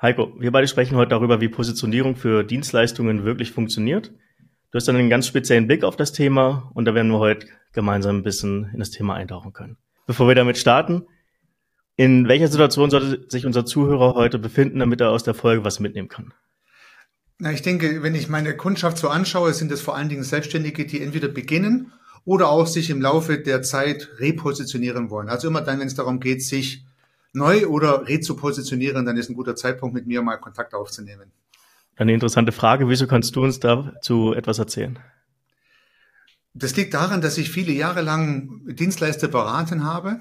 Heiko, wir beide sprechen heute darüber, wie Positionierung für Dienstleistungen wirklich funktioniert. Du hast dann einen ganz speziellen Blick auf das Thema und da werden wir heute gemeinsam ein bisschen in das Thema eintauchen können. Bevor wir damit starten, in welcher Situation sollte sich unser Zuhörer heute befinden, damit er aus der Folge was mitnehmen kann? Na, ich denke, wenn ich meine Kundschaft so anschaue, sind es vor allen Dingen Selbstständige, die entweder beginnen oder auch sich im Laufe der Zeit repositionieren wollen. Also immer dann, wenn es darum geht, sich neu oder rezupositionieren, dann ist ein guter Zeitpunkt, mit mir mal Kontakt aufzunehmen. Eine interessante Frage. Wieso kannst du uns dazu etwas erzählen? Das liegt daran, dass ich viele Jahre lang Dienstleister beraten habe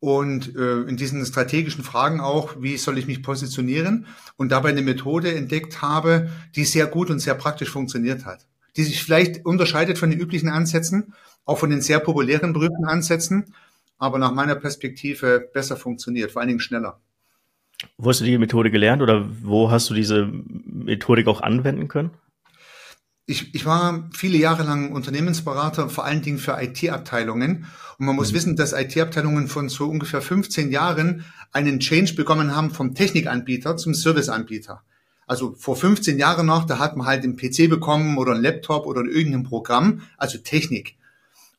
und äh, in diesen strategischen Fragen auch, wie soll ich mich positionieren und dabei eine Methode entdeckt habe, die sehr gut und sehr praktisch funktioniert hat, die sich vielleicht unterscheidet von den üblichen Ansätzen, auch von den sehr populären berühmten Ansätzen, aber nach meiner Perspektive besser funktioniert, vor allen Dingen schneller. Wo hast du die Methode gelernt oder wo hast du diese Methodik auch anwenden können? Ich, ich war viele Jahre lang Unternehmensberater, vor allen Dingen für IT-Abteilungen. Und man muss mhm. wissen, dass IT-Abteilungen von so ungefähr 15 Jahren einen Change bekommen haben vom Technikanbieter zum Serviceanbieter. Also vor 15 Jahren noch, da hat man halt einen PC bekommen oder einen Laptop oder irgendein Programm, also Technik.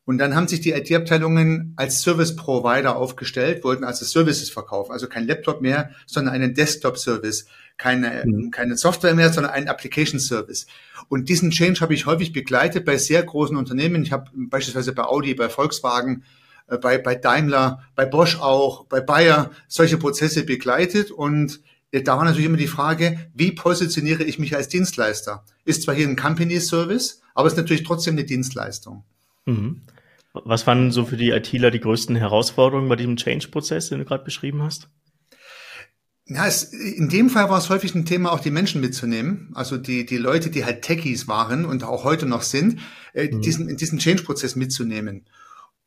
Und dann haben sich die IT-Abteilungen als Service-Provider aufgestellt, wollten also Services verkaufen, also kein Laptop mehr, sondern einen Desktop-Service, keine, mhm. keine Software mehr, sondern einen Application-Service. Und diesen Change habe ich häufig begleitet bei sehr großen Unternehmen. Ich habe beispielsweise bei Audi, bei Volkswagen, äh, bei, bei Daimler, bei Bosch auch, bei Bayer solche Prozesse begleitet und da war natürlich immer die Frage, wie positioniere ich mich als Dienstleister? Ist zwar hier ein Company Service, aber es ist natürlich trotzdem eine Dienstleistung. Mhm. Was waren so für die ITler die größten Herausforderungen bei diesem Change-Prozess, den du gerade beschrieben hast? Ja, es, in dem Fall war es häufig ein Thema, auch die Menschen mitzunehmen. Also die, die Leute, die halt Techies waren und auch heute noch sind, äh, mhm. diesen, in diesen Change-Prozess mitzunehmen.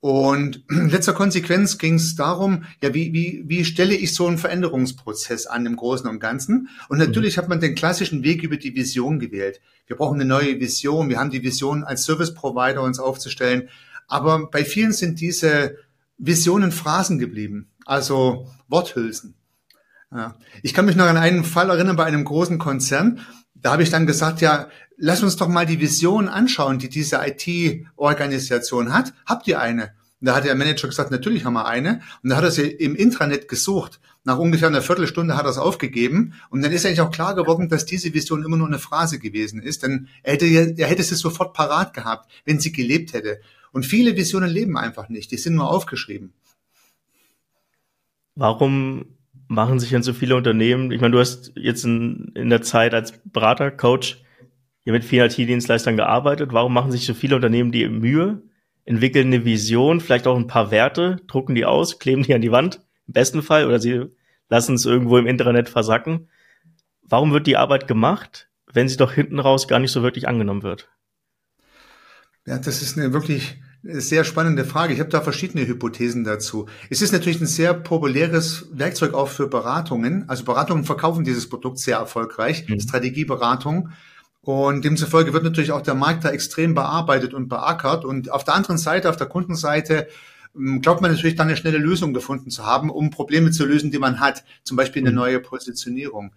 Und in letzter Konsequenz ging es darum, ja, wie, wie, wie stelle ich so einen Veränderungsprozess an im Großen und Ganzen? Und natürlich mhm. hat man den klassischen Weg über die Vision gewählt. Wir brauchen eine neue Vision. Wir haben die Vision als Service Provider uns aufzustellen. Aber bei vielen sind diese Visionen Phrasen geblieben, also Worthülsen. Ja. Ich kann mich noch an einen Fall erinnern bei einem großen Konzern. Da habe ich dann gesagt, ja, lass uns doch mal die Vision anschauen, die diese IT-Organisation hat. Habt ihr eine? Und da hat der Manager gesagt, natürlich haben wir eine. Und da hat er sie im Intranet gesucht. Nach ungefähr einer Viertelstunde hat er es aufgegeben. Und dann ist eigentlich auch klar geworden, dass diese Vision immer nur eine Phrase gewesen ist. Denn er hätte, er hätte sie sofort parat gehabt, wenn sie gelebt hätte. Und viele Visionen leben einfach nicht, die sind nur aufgeschrieben. Warum machen sich denn so viele Unternehmen? Ich meine, du hast jetzt in, in der Zeit als Berater, Coach hier mit vielen IT-Dienstleistern gearbeitet. Warum machen sich so viele Unternehmen die Mühe, entwickeln eine Vision, vielleicht auch ein paar Werte, drucken die aus, kleben die an die Wand, im besten Fall, oder sie lassen es irgendwo im Internet versacken. Warum wird die Arbeit gemacht, wenn sie doch hinten raus gar nicht so wirklich angenommen wird? Ja, das ist eine wirklich sehr spannende Frage. Ich habe da verschiedene Hypothesen dazu. Es ist natürlich ein sehr populäres Werkzeug auch für Beratungen. Also Beratungen verkaufen dieses Produkt sehr erfolgreich, mhm. Strategieberatung. Und demzufolge wird natürlich auch der Markt da extrem bearbeitet und beackert. Und auf der anderen Seite, auf der Kundenseite, ähm, glaubt man natürlich dann eine schnelle Lösung gefunden zu haben, um Probleme zu lösen, die man hat. Zum Beispiel eine mhm. neue Positionierung.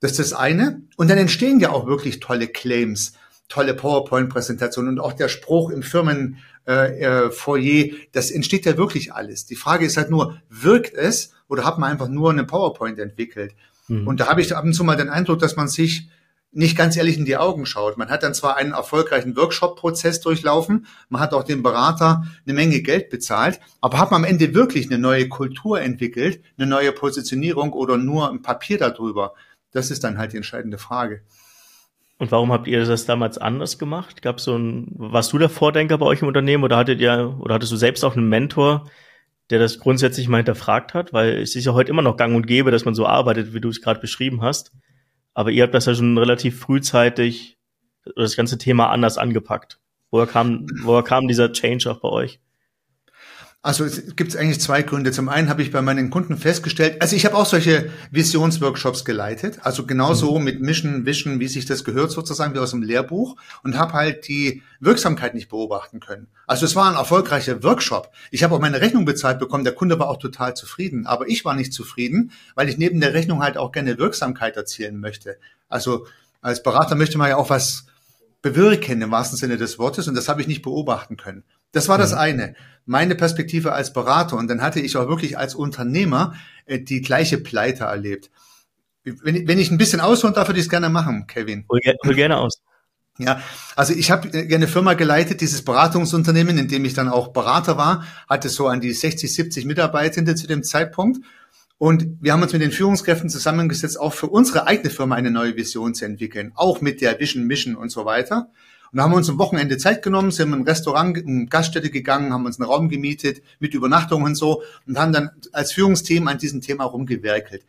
Das ist das eine. Und dann entstehen ja auch wirklich tolle Claims tolle PowerPoint-Präsentation und auch der Spruch im Firmenfoyer, äh, äh, das entsteht ja wirklich alles. Die Frage ist halt nur, wirkt es oder hat man einfach nur eine PowerPoint entwickelt? Mhm. Und da habe ich ab und zu mal den Eindruck, dass man sich nicht ganz ehrlich in die Augen schaut. Man hat dann zwar einen erfolgreichen Workshop-Prozess durchlaufen, man hat auch dem Berater eine Menge Geld bezahlt, aber hat man am Ende wirklich eine neue Kultur entwickelt, eine neue Positionierung oder nur ein Papier darüber? Das ist dann halt die entscheidende Frage. Und warum habt ihr das damals anders gemacht? Gab so ein, warst du der Vordenker bei euch im Unternehmen oder hattet ihr, oder hattest du selbst auch einen Mentor, der das grundsätzlich mal hinterfragt hat? Weil es ist ja heute immer noch gang und gäbe, dass man so arbeitet, wie du es gerade beschrieben hast. Aber ihr habt das ja schon relativ frühzeitig, das ganze Thema anders angepackt. Woher kam, woher kam dieser Change auch bei euch? Also es gibt eigentlich zwei Gründe. Zum einen habe ich bei meinen Kunden festgestellt, also ich habe auch solche Visionsworkshops geleitet, also genauso mhm. mit Mission, Vision, wie sich das gehört sozusagen wie aus dem Lehrbuch und habe halt die Wirksamkeit nicht beobachten können. Also es war ein erfolgreicher Workshop. Ich habe auch meine Rechnung bezahlt bekommen, der Kunde war auch total zufrieden, aber ich war nicht zufrieden, weil ich neben der Rechnung halt auch gerne Wirksamkeit erzielen möchte. Also als Berater möchte man ja auch was bewirken im wahrsten Sinne des Wortes und das habe ich nicht beobachten können. Das war das mhm. eine. Meine Perspektive als Berater. Und dann hatte ich auch wirklich als Unternehmer äh, die gleiche Pleite erlebt. Wenn, wenn ich ein bisschen ausholen darf, würde ich es gerne machen, Kevin. Hol, hol gerne aus. Ja, also ich habe äh, eine Firma geleitet, dieses Beratungsunternehmen, in dem ich dann auch Berater war, hatte so an die 60, 70 Mitarbeitende zu dem Zeitpunkt. Und wir haben uns mit den Führungskräften zusammengesetzt, auch für unsere eigene Firma eine neue Vision zu entwickeln, auch mit der Vision, Mission und so weiter. Und da haben wir uns am Wochenende Zeit genommen, sind in ein Restaurant, in Gaststätte gegangen, haben uns einen Raum gemietet mit Übernachtung und so und haben dann als Führungsteam an diesem Thema rumgewerkelt.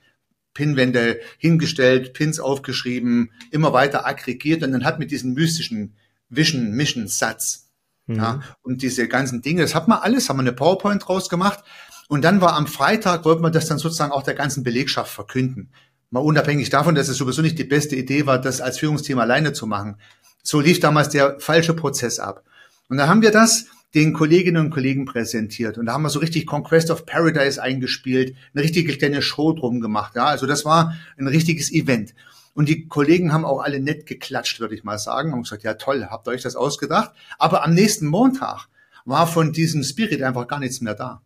Pinwände hingestellt, Pins aufgeschrieben, immer weiter aggregiert und dann hat mit diesem mystischen Vision, Mission Satz mhm. ja, und diese ganzen Dinge, das hat man alles, haben wir eine PowerPoint draus gemacht und dann war am Freitag, wollten wir das dann sozusagen auch der ganzen Belegschaft verkünden. Mal unabhängig davon, dass es sowieso nicht die beste Idee war, das als Führungsteam alleine zu machen. So lief damals der falsche Prozess ab. Und da haben wir das den Kolleginnen und Kollegen präsentiert. Und da haben wir so richtig Conquest of Paradise eingespielt, eine richtige kleine Show drum gemacht. Ja, also das war ein richtiges Event. Und die Kollegen haben auch alle nett geklatscht, würde ich mal sagen, und gesagt, ja toll, habt ihr euch das ausgedacht. Aber am nächsten Montag war von diesem Spirit einfach gar nichts mehr da.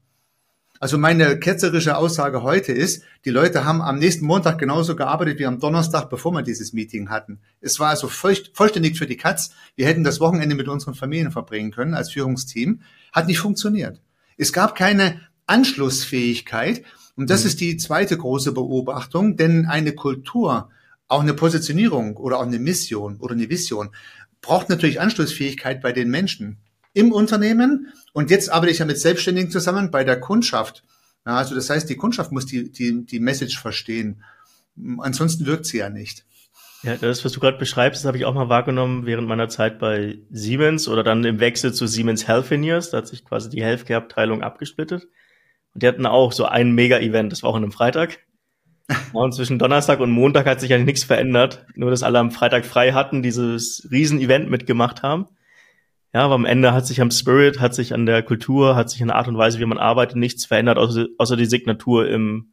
Also meine ketzerische Aussage heute ist, die Leute haben am nächsten Montag genauso gearbeitet wie am Donnerstag, bevor wir dieses Meeting hatten. Es war also vollständig für die Katz. Wir hätten das Wochenende mit unseren Familien verbringen können als Führungsteam. Hat nicht funktioniert. Es gab keine Anschlussfähigkeit. Und das mhm. ist die zweite große Beobachtung, denn eine Kultur, auch eine Positionierung oder auch eine Mission oder eine Vision braucht natürlich Anschlussfähigkeit bei den Menschen im Unternehmen und jetzt arbeite ich ja mit Selbstständigen zusammen bei der Kundschaft. Ja, also das heißt, die Kundschaft muss die, die, die Message verstehen. Ansonsten wirkt sie ja nicht. Ja, das, was du gerade beschreibst, das habe ich auch mal wahrgenommen während meiner Zeit bei Siemens oder dann im Wechsel zu Siemens Healthineers. Da hat sich quasi die Healthcare-Abteilung abgesplittet. Und die hatten auch so ein Mega-Event, das war auch an einem Freitag. Und zwischen Donnerstag und Montag hat sich eigentlich nichts verändert. Nur, dass alle am Freitag frei hatten, dieses Riesen-Event mitgemacht haben. Ja, aber am Ende hat sich am Spirit, hat sich an der Kultur, hat sich an der Art und Weise, wie man arbeitet, nichts verändert, außer, außer die Signatur im,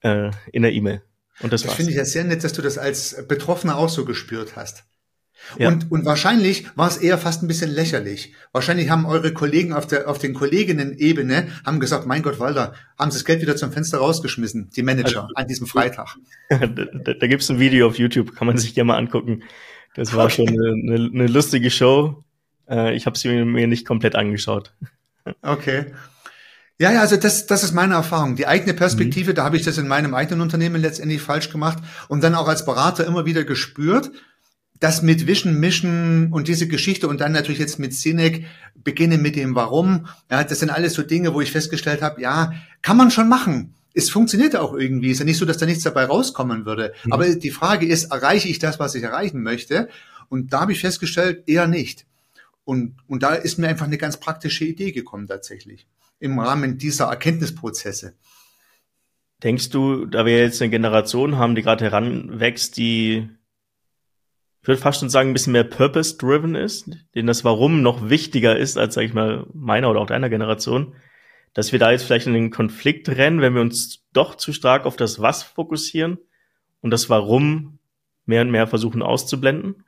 äh, in der E-Mail. Und das, das finde ich ja sehr nett, dass du das als Betroffener auch so gespürt hast. Ja. Und, und wahrscheinlich war es eher fast ein bisschen lächerlich. Wahrscheinlich haben eure Kollegen auf der auf den Kolleginnen-Ebene haben gesagt, mein Gott, Walter, haben sie das Geld wieder zum Fenster rausgeschmissen, die Manager also, an diesem Freitag. da, da, gibt's ein Video auf YouTube, kann man sich gerne mal angucken. Das war okay. schon eine, eine, eine lustige Show. Äh, ich habe sie mir nicht komplett angeschaut. Okay. Ja, ja, also das, das ist meine Erfahrung. Die eigene Perspektive, mhm. da habe ich das in meinem eigenen Unternehmen letztendlich falsch gemacht und dann auch als Berater immer wieder gespürt, dass mit Vision, Mission und diese Geschichte und dann natürlich jetzt mit Cinec beginnen mit dem Warum. Ja, das sind alles so Dinge, wo ich festgestellt habe, ja, kann man schon machen. Es funktioniert auch irgendwie. Es ist ja nicht so, dass da nichts dabei rauskommen würde. Mhm. Aber die Frage ist, erreiche ich das, was ich erreichen möchte? Und da habe ich festgestellt, eher nicht. Und, und da ist mir einfach eine ganz praktische Idee gekommen tatsächlich im Rahmen dieser Erkenntnisprozesse. Denkst du, da wir jetzt eine Generation haben, die gerade heranwächst, die ich würde fast schon sagen, ein bisschen mehr purpose-driven ist, denen das Warum noch wichtiger ist als, sag ich mal, meiner oder auch deiner Generation, dass wir da jetzt vielleicht in den Konflikt rennen, wenn wir uns doch zu stark auf das Was fokussieren und das Warum mehr und mehr versuchen auszublenden?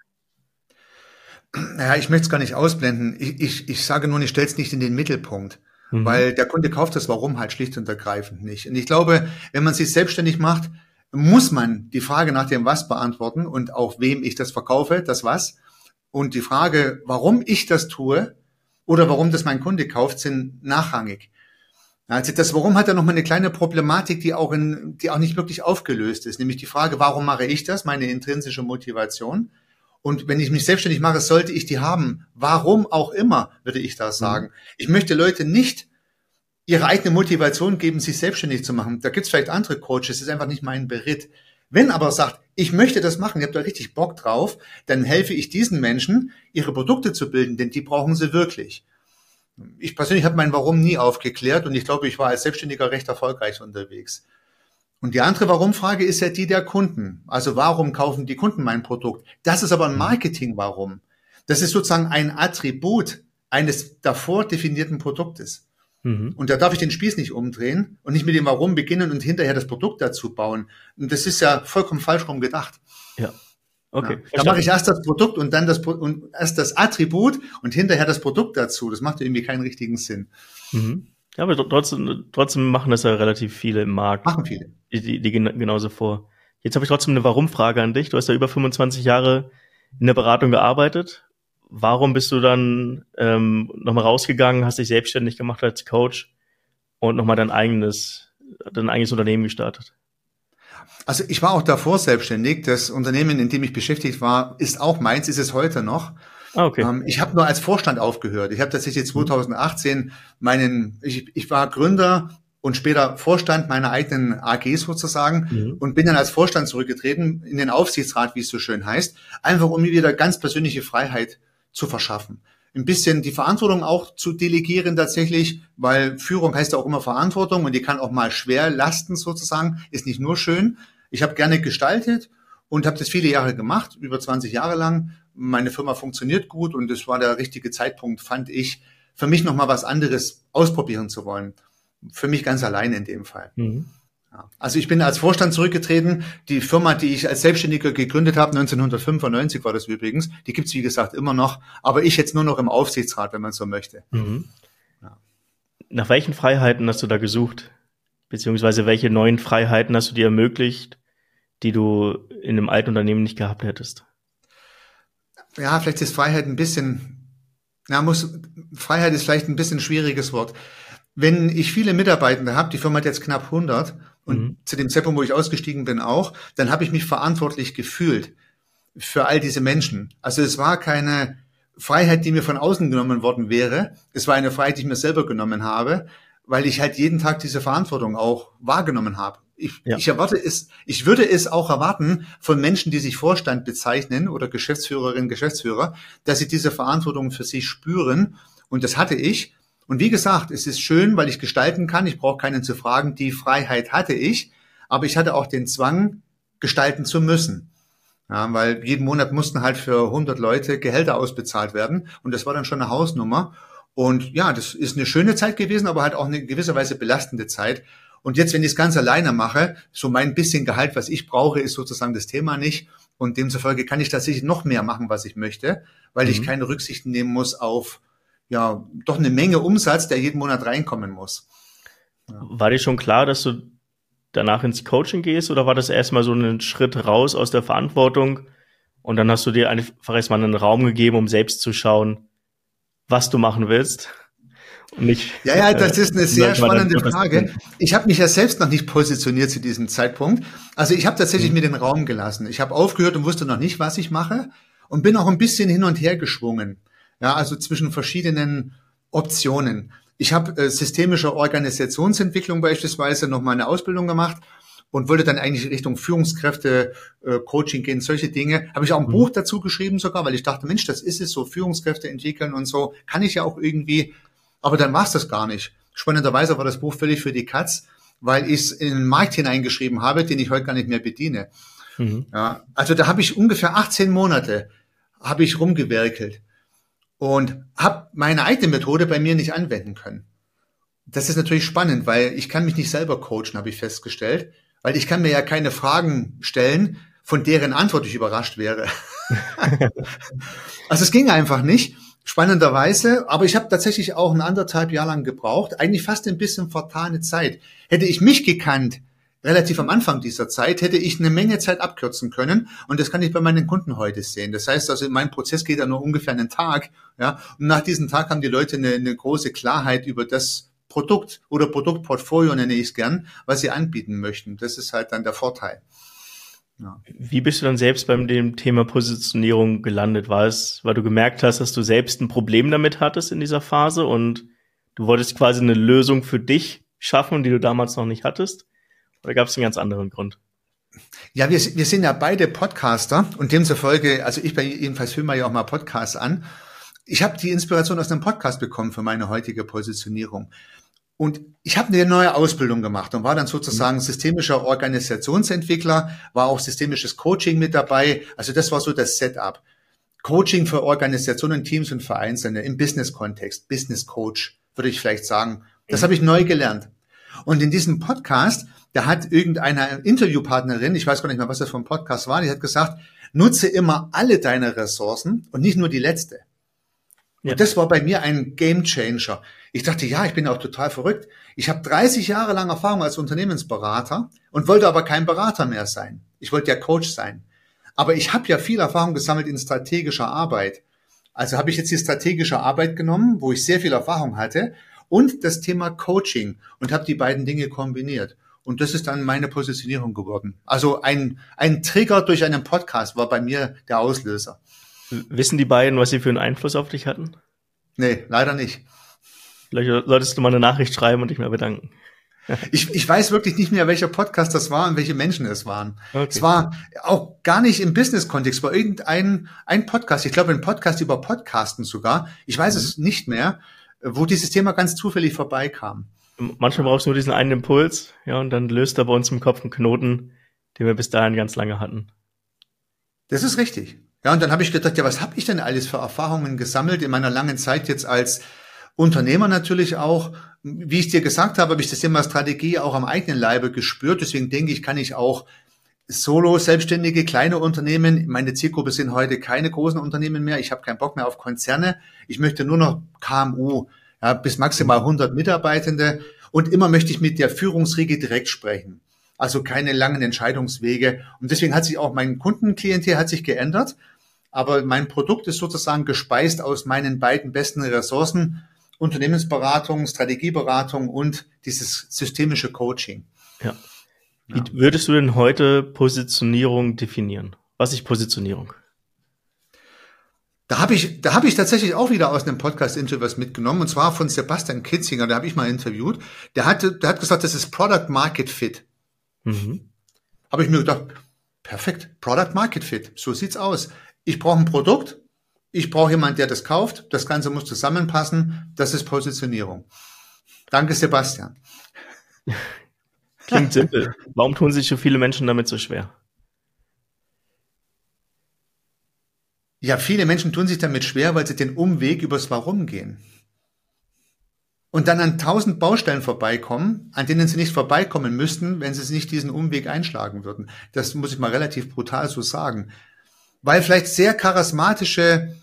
Naja, ich möchte es gar nicht ausblenden. Ich, ich, ich sage nur, ich stelle es nicht in den Mittelpunkt. Mhm. Weil der Kunde kauft das Warum halt schlicht und ergreifend nicht. Und ich glaube, wenn man sich selbstständig macht, muss man die Frage nach dem Was beantworten und auch wem ich das verkaufe, das Was. Und die Frage, warum ich das tue oder warum das mein Kunde kauft, sind nachrangig. Also das Warum hat ja nochmal eine kleine Problematik, die auch, in, die auch nicht wirklich aufgelöst ist, nämlich die Frage, warum mache ich das, meine intrinsische Motivation. Und wenn ich mich selbstständig mache, sollte ich die haben. Warum auch immer, würde ich das mhm. sagen. Mhm. Ich möchte Leute nicht ihre eigene Motivation geben, sich selbstständig zu machen. Da gibt's vielleicht andere Coaches, das ist einfach nicht mein Beritt. Wenn aber sagt, ich möchte das machen, ihr habt da richtig Bock drauf, dann helfe ich diesen Menschen, ihre Produkte zu bilden, denn die brauchen sie wirklich. Ich persönlich habe mein Warum nie aufgeklärt und ich glaube, ich war als Selbstständiger recht erfolgreich unterwegs. Und die andere Warum-Frage ist ja die der Kunden. Also warum kaufen die Kunden mein Produkt? Das ist aber ein Marketing-Warum. Das ist sozusagen ein Attribut eines davor definierten Produktes. Mhm. Und da darf ich den Spieß nicht umdrehen und nicht mit dem Warum beginnen und hinterher das Produkt dazu bauen. Und das ist ja vollkommen falsch rum gedacht. Ja. Okay. Ja, da mache ich erst das Produkt und dann das und erst das Attribut und hinterher das Produkt dazu. Das macht irgendwie keinen richtigen Sinn. Mhm. Ja, aber trotzdem, trotzdem machen das ja relativ viele im Markt. Machen viele. Die, die, die gehen genauso vor. Jetzt habe ich trotzdem eine Warum-Frage an dich. Du hast ja über 25 Jahre in der Beratung gearbeitet. Warum bist du dann ähm, nochmal rausgegangen, hast dich selbstständig gemacht als Coach und nochmal dein eigenes, dein eigenes Unternehmen gestartet? Also ich war auch davor selbstständig. Das Unternehmen, in dem ich beschäftigt war, ist auch meins, ist es heute noch. Ah, okay. Ähm, ich habe nur als Vorstand aufgehört. Ich habe tatsächlich 2018 meinen, ich, ich war Gründer und später Vorstand meiner eigenen AG sozusagen mhm. und bin dann als Vorstand zurückgetreten in den Aufsichtsrat, wie es so schön heißt, einfach um mir wieder ganz persönliche Freiheit zu verschaffen. Ein bisschen die Verantwortung auch zu delegieren tatsächlich, weil Führung heißt ja auch immer Verantwortung und die kann auch mal schwer lasten sozusagen, ist nicht nur schön. Ich habe gerne gestaltet und habe das viele Jahre gemacht, über 20 Jahre lang. Meine Firma funktioniert gut und es war der richtige Zeitpunkt, fand ich, für mich nochmal was anderes ausprobieren zu wollen. Für mich ganz allein in dem Fall. Mhm. Also ich bin als Vorstand zurückgetreten. Die Firma, die ich als Selbstständiger gegründet habe, 1995 war das übrigens, die gibt's wie gesagt immer noch, aber ich jetzt nur noch im Aufsichtsrat, wenn man so möchte. Mhm. Ja. Nach welchen Freiheiten hast du da gesucht? Beziehungsweise welche neuen Freiheiten hast du dir ermöglicht, die du in einem alten Unternehmen nicht gehabt hättest? Ja, vielleicht ist Freiheit ein bisschen, na, muss, Freiheit ist vielleicht ein bisschen ein schwieriges Wort. Wenn ich viele Mitarbeitende habe, die Firma hat jetzt knapp 100 und mhm. zu dem Zeitpunkt, wo ich ausgestiegen bin auch, dann habe ich mich verantwortlich gefühlt für all diese Menschen. Also es war keine Freiheit, die mir von außen genommen worden wäre. Es war eine Freiheit, die ich mir selber genommen habe, weil ich halt jeden Tag diese Verantwortung auch wahrgenommen habe. Ich, ja. ich erwarte es, ich würde es auch erwarten von Menschen, die sich Vorstand bezeichnen oder Geschäftsführerinnen, Geschäftsführer, dass sie diese Verantwortung für sich spüren. Und das hatte ich. Und wie gesagt, es ist schön, weil ich gestalten kann. Ich brauche keinen zu fragen. Die Freiheit hatte ich, aber ich hatte auch den Zwang, gestalten zu müssen. Ja, weil jeden Monat mussten halt für 100 Leute Gehälter ausbezahlt werden. Und das war dann schon eine Hausnummer. Und ja, das ist eine schöne Zeit gewesen, aber halt auch eine gewisserweise belastende Zeit. Und jetzt, wenn ich es ganz alleine mache, so mein bisschen Gehalt, was ich brauche, ist sozusagen das Thema nicht. Und demzufolge kann ich tatsächlich noch mehr machen, was ich möchte, weil mhm. ich keine Rücksichten nehmen muss auf ja doch eine Menge Umsatz, der jeden Monat reinkommen muss. Ja. War dir schon klar, dass du danach ins Coaching gehst oder war das erstmal so ein Schritt raus aus der Verantwortung und dann hast du dir einfach erstmal einen Raum gegeben, um selbst zu schauen, was du machen willst? Nicht, ja, ja, das ist eine äh, sehr spannende Frage. Ich habe mich ja selbst noch nicht positioniert zu diesem Zeitpunkt. Also ich habe tatsächlich mhm. mir den Raum gelassen. Ich habe aufgehört und wusste noch nicht, was ich mache und bin auch ein bisschen hin und her geschwungen. Ja, also zwischen verschiedenen Optionen. Ich habe äh, systemische Organisationsentwicklung beispielsweise noch mal eine Ausbildung gemacht und wollte dann eigentlich Richtung Führungskräfte, äh, Coaching gehen, solche Dinge. Habe ich auch ein mhm. Buch dazu geschrieben sogar, weil ich dachte, Mensch, das ist es so, Führungskräfte entwickeln und so, kann ich ja auch irgendwie, aber dann war es das gar nicht. Spannenderweise war das Buch völlig für die Katz, weil ich es in den Markt hineingeschrieben habe, den ich heute gar nicht mehr bediene. Mhm. Ja, also da habe ich ungefähr 18 Monate habe ich rumgewerkelt und habe meine eigene Methode bei mir nicht anwenden können. Das ist natürlich spannend, weil ich kann mich nicht selber coachen, habe ich festgestellt, weil ich kann mir ja keine Fragen stellen, von deren Antwort ich überrascht wäre. also es ging einfach nicht, spannenderweise, aber ich habe tatsächlich auch ein anderthalb Jahr lang gebraucht, eigentlich fast ein bisschen vertane Zeit. Hätte ich mich gekannt, relativ am Anfang dieser Zeit hätte ich eine Menge Zeit abkürzen können und das kann ich bei meinen Kunden heute sehen. Das heißt also, mein Prozess geht ja nur ungefähr einen Tag, ja, und nach diesem Tag haben die Leute eine, eine große Klarheit über das Produkt oder Produktportfolio nenne ich es gern, was sie anbieten möchten. Das ist halt dann der Vorteil. Ja. Wie bist du dann selbst beim dem Thema Positionierung gelandet? War es, weil du gemerkt hast, dass du selbst ein Problem damit hattest in dieser Phase und du wolltest quasi eine Lösung für dich schaffen, die du damals noch nicht hattest? Oder gab es einen ganz anderen Grund? Ja, wir, wir sind ja beide Podcaster und demzufolge, also ich bei jedenfalls höre mir ja auch mal Podcasts an. ich habe die Inspiration aus einem Podcast bekommen für meine heutige Positionierung. Und ich habe eine neue Ausbildung gemacht und war dann sozusagen mhm. systemischer Organisationsentwickler, war auch systemisches Coaching mit dabei. Also das war so das Setup. Coaching für Organisationen, Teams und Vereinzelte im Business-Kontext, Business Coach, würde ich vielleicht sagen. Das habe ich neu gelernt. Und in diesem Podcast, da hat irgendeine Interviewpartnerin, ich weiß gar nicht mehr, was das für ein Podcast war, die hat gesagt, nutze immer alle deine Ressourcen und nicht nur die letzte. Ja. Und das war bei mir ein Game Changer. Ich dachte, ja, ich bin auch total verrückt. Ich habe 30 Jahre lang Erfahrung als Unternehmensberater und wollte aber kein Berater mehr sein. Ich wollte ja Coach sein. Aber ich habe ja viel Erfahrung gesammelt in strategischer Arbeit. Also habe ich jetzt die strategische Arbeit genommen, wo ich sehr viel Erfahrung hatte, und das Thema Coaching und habe die beiden Dinge kombiniert. Und das ist dann meine Positionierung geworden. Also ein, ein Trigger durch einen Podcast war bei mir der Auslöser. Wissen die beiden, was sie für einen Einfluss auf dich hatten? Nee, leider nicht. Vielleicht solltest du mal eine Nachricht schreiben und dich mal bedanken. Ich, ich weiß wirklich nicht mehr, welcher Podcast das war und welche Menschen es waren. Okay. Es war auch gar nicht im Business-Kontext, war irgendein ein Podcast, ich glaube ein Podcast über Podcasten sogar, ich weiß mhm. es nicht mehr, wo dieses Thema ganz zufällig vorbeikam. Manchmal brauchst du nur diesen einen Impuls, ja, und dann löst er bei uns im Kopf einen Knoten, den wir bis dahin ganz lange hatten. Das ist richtig. Ja, und dann habe ich gedacht, ja, was habe ich denn alles für Erfahrungen gesammelt in meiner langen Zeit jetzt als Unternehmer natürlich auch. Wie ich dir gesagt habe, habe ich das Thema Strategie auch am eigenen Leibe gespürt. Deswegen denke ich, kann ich auch Solo, selbstständige, kleine Unternehmen. Meine Zielgruppe sind heute keine großen Unternehmen mehr. Ich habe keinen Bock mehr auf Konzerne. Ich möchte nur noch KMU, ja, bis maximal 100 Mitarbeitende. Und immer möchte ich mit der Führungsriege direkt sprechen. Also keine langen Entscheidungswege. Und deswegen hat sich auch mein Kundenklientel hat sich geändert aber mein Produkt ist sozusagen gespeist aus meinen beiden besten Ressourcen, Unternehmensberatung, Strategieberatung und dieses systemische Coaching. Ja. Wie ja. würdest du denn heute Positionierung definieren? Was ist Positionierung? Da habe ich, da habe ich tatsächlich auch wieder aus einem Podcast-Interview was mitgenommen, und zwar von Sebastian Kitzinger, da habe ich mal interviewt. Der hatte, der hat gesagt, das ist Product Market Fit. Mhm. Habe ich mir gedacht, perfekt, Product Market Fit, so sieht's aus. Ich brauche ein Produkt, ich brauche jemand, der das kauft, das Ganze muss zusammenpassen, das ist Positionierung. Danke, Sebastian. Klingt simpel. Warum tun sich so viele Menschen damit so schwer? Ja, viele Menschen tun sich damit schwer, weil sie den Umweg übers Warum gehen. Und dann an tausend Baustellen vorbeikommen, an denen sie nicht vorbeikommen müssten, wenn sie nicht diesen Umweg einschlagen würden. Das muss ich mal relativ brutal so sagen weil vielleicht sehr charismatische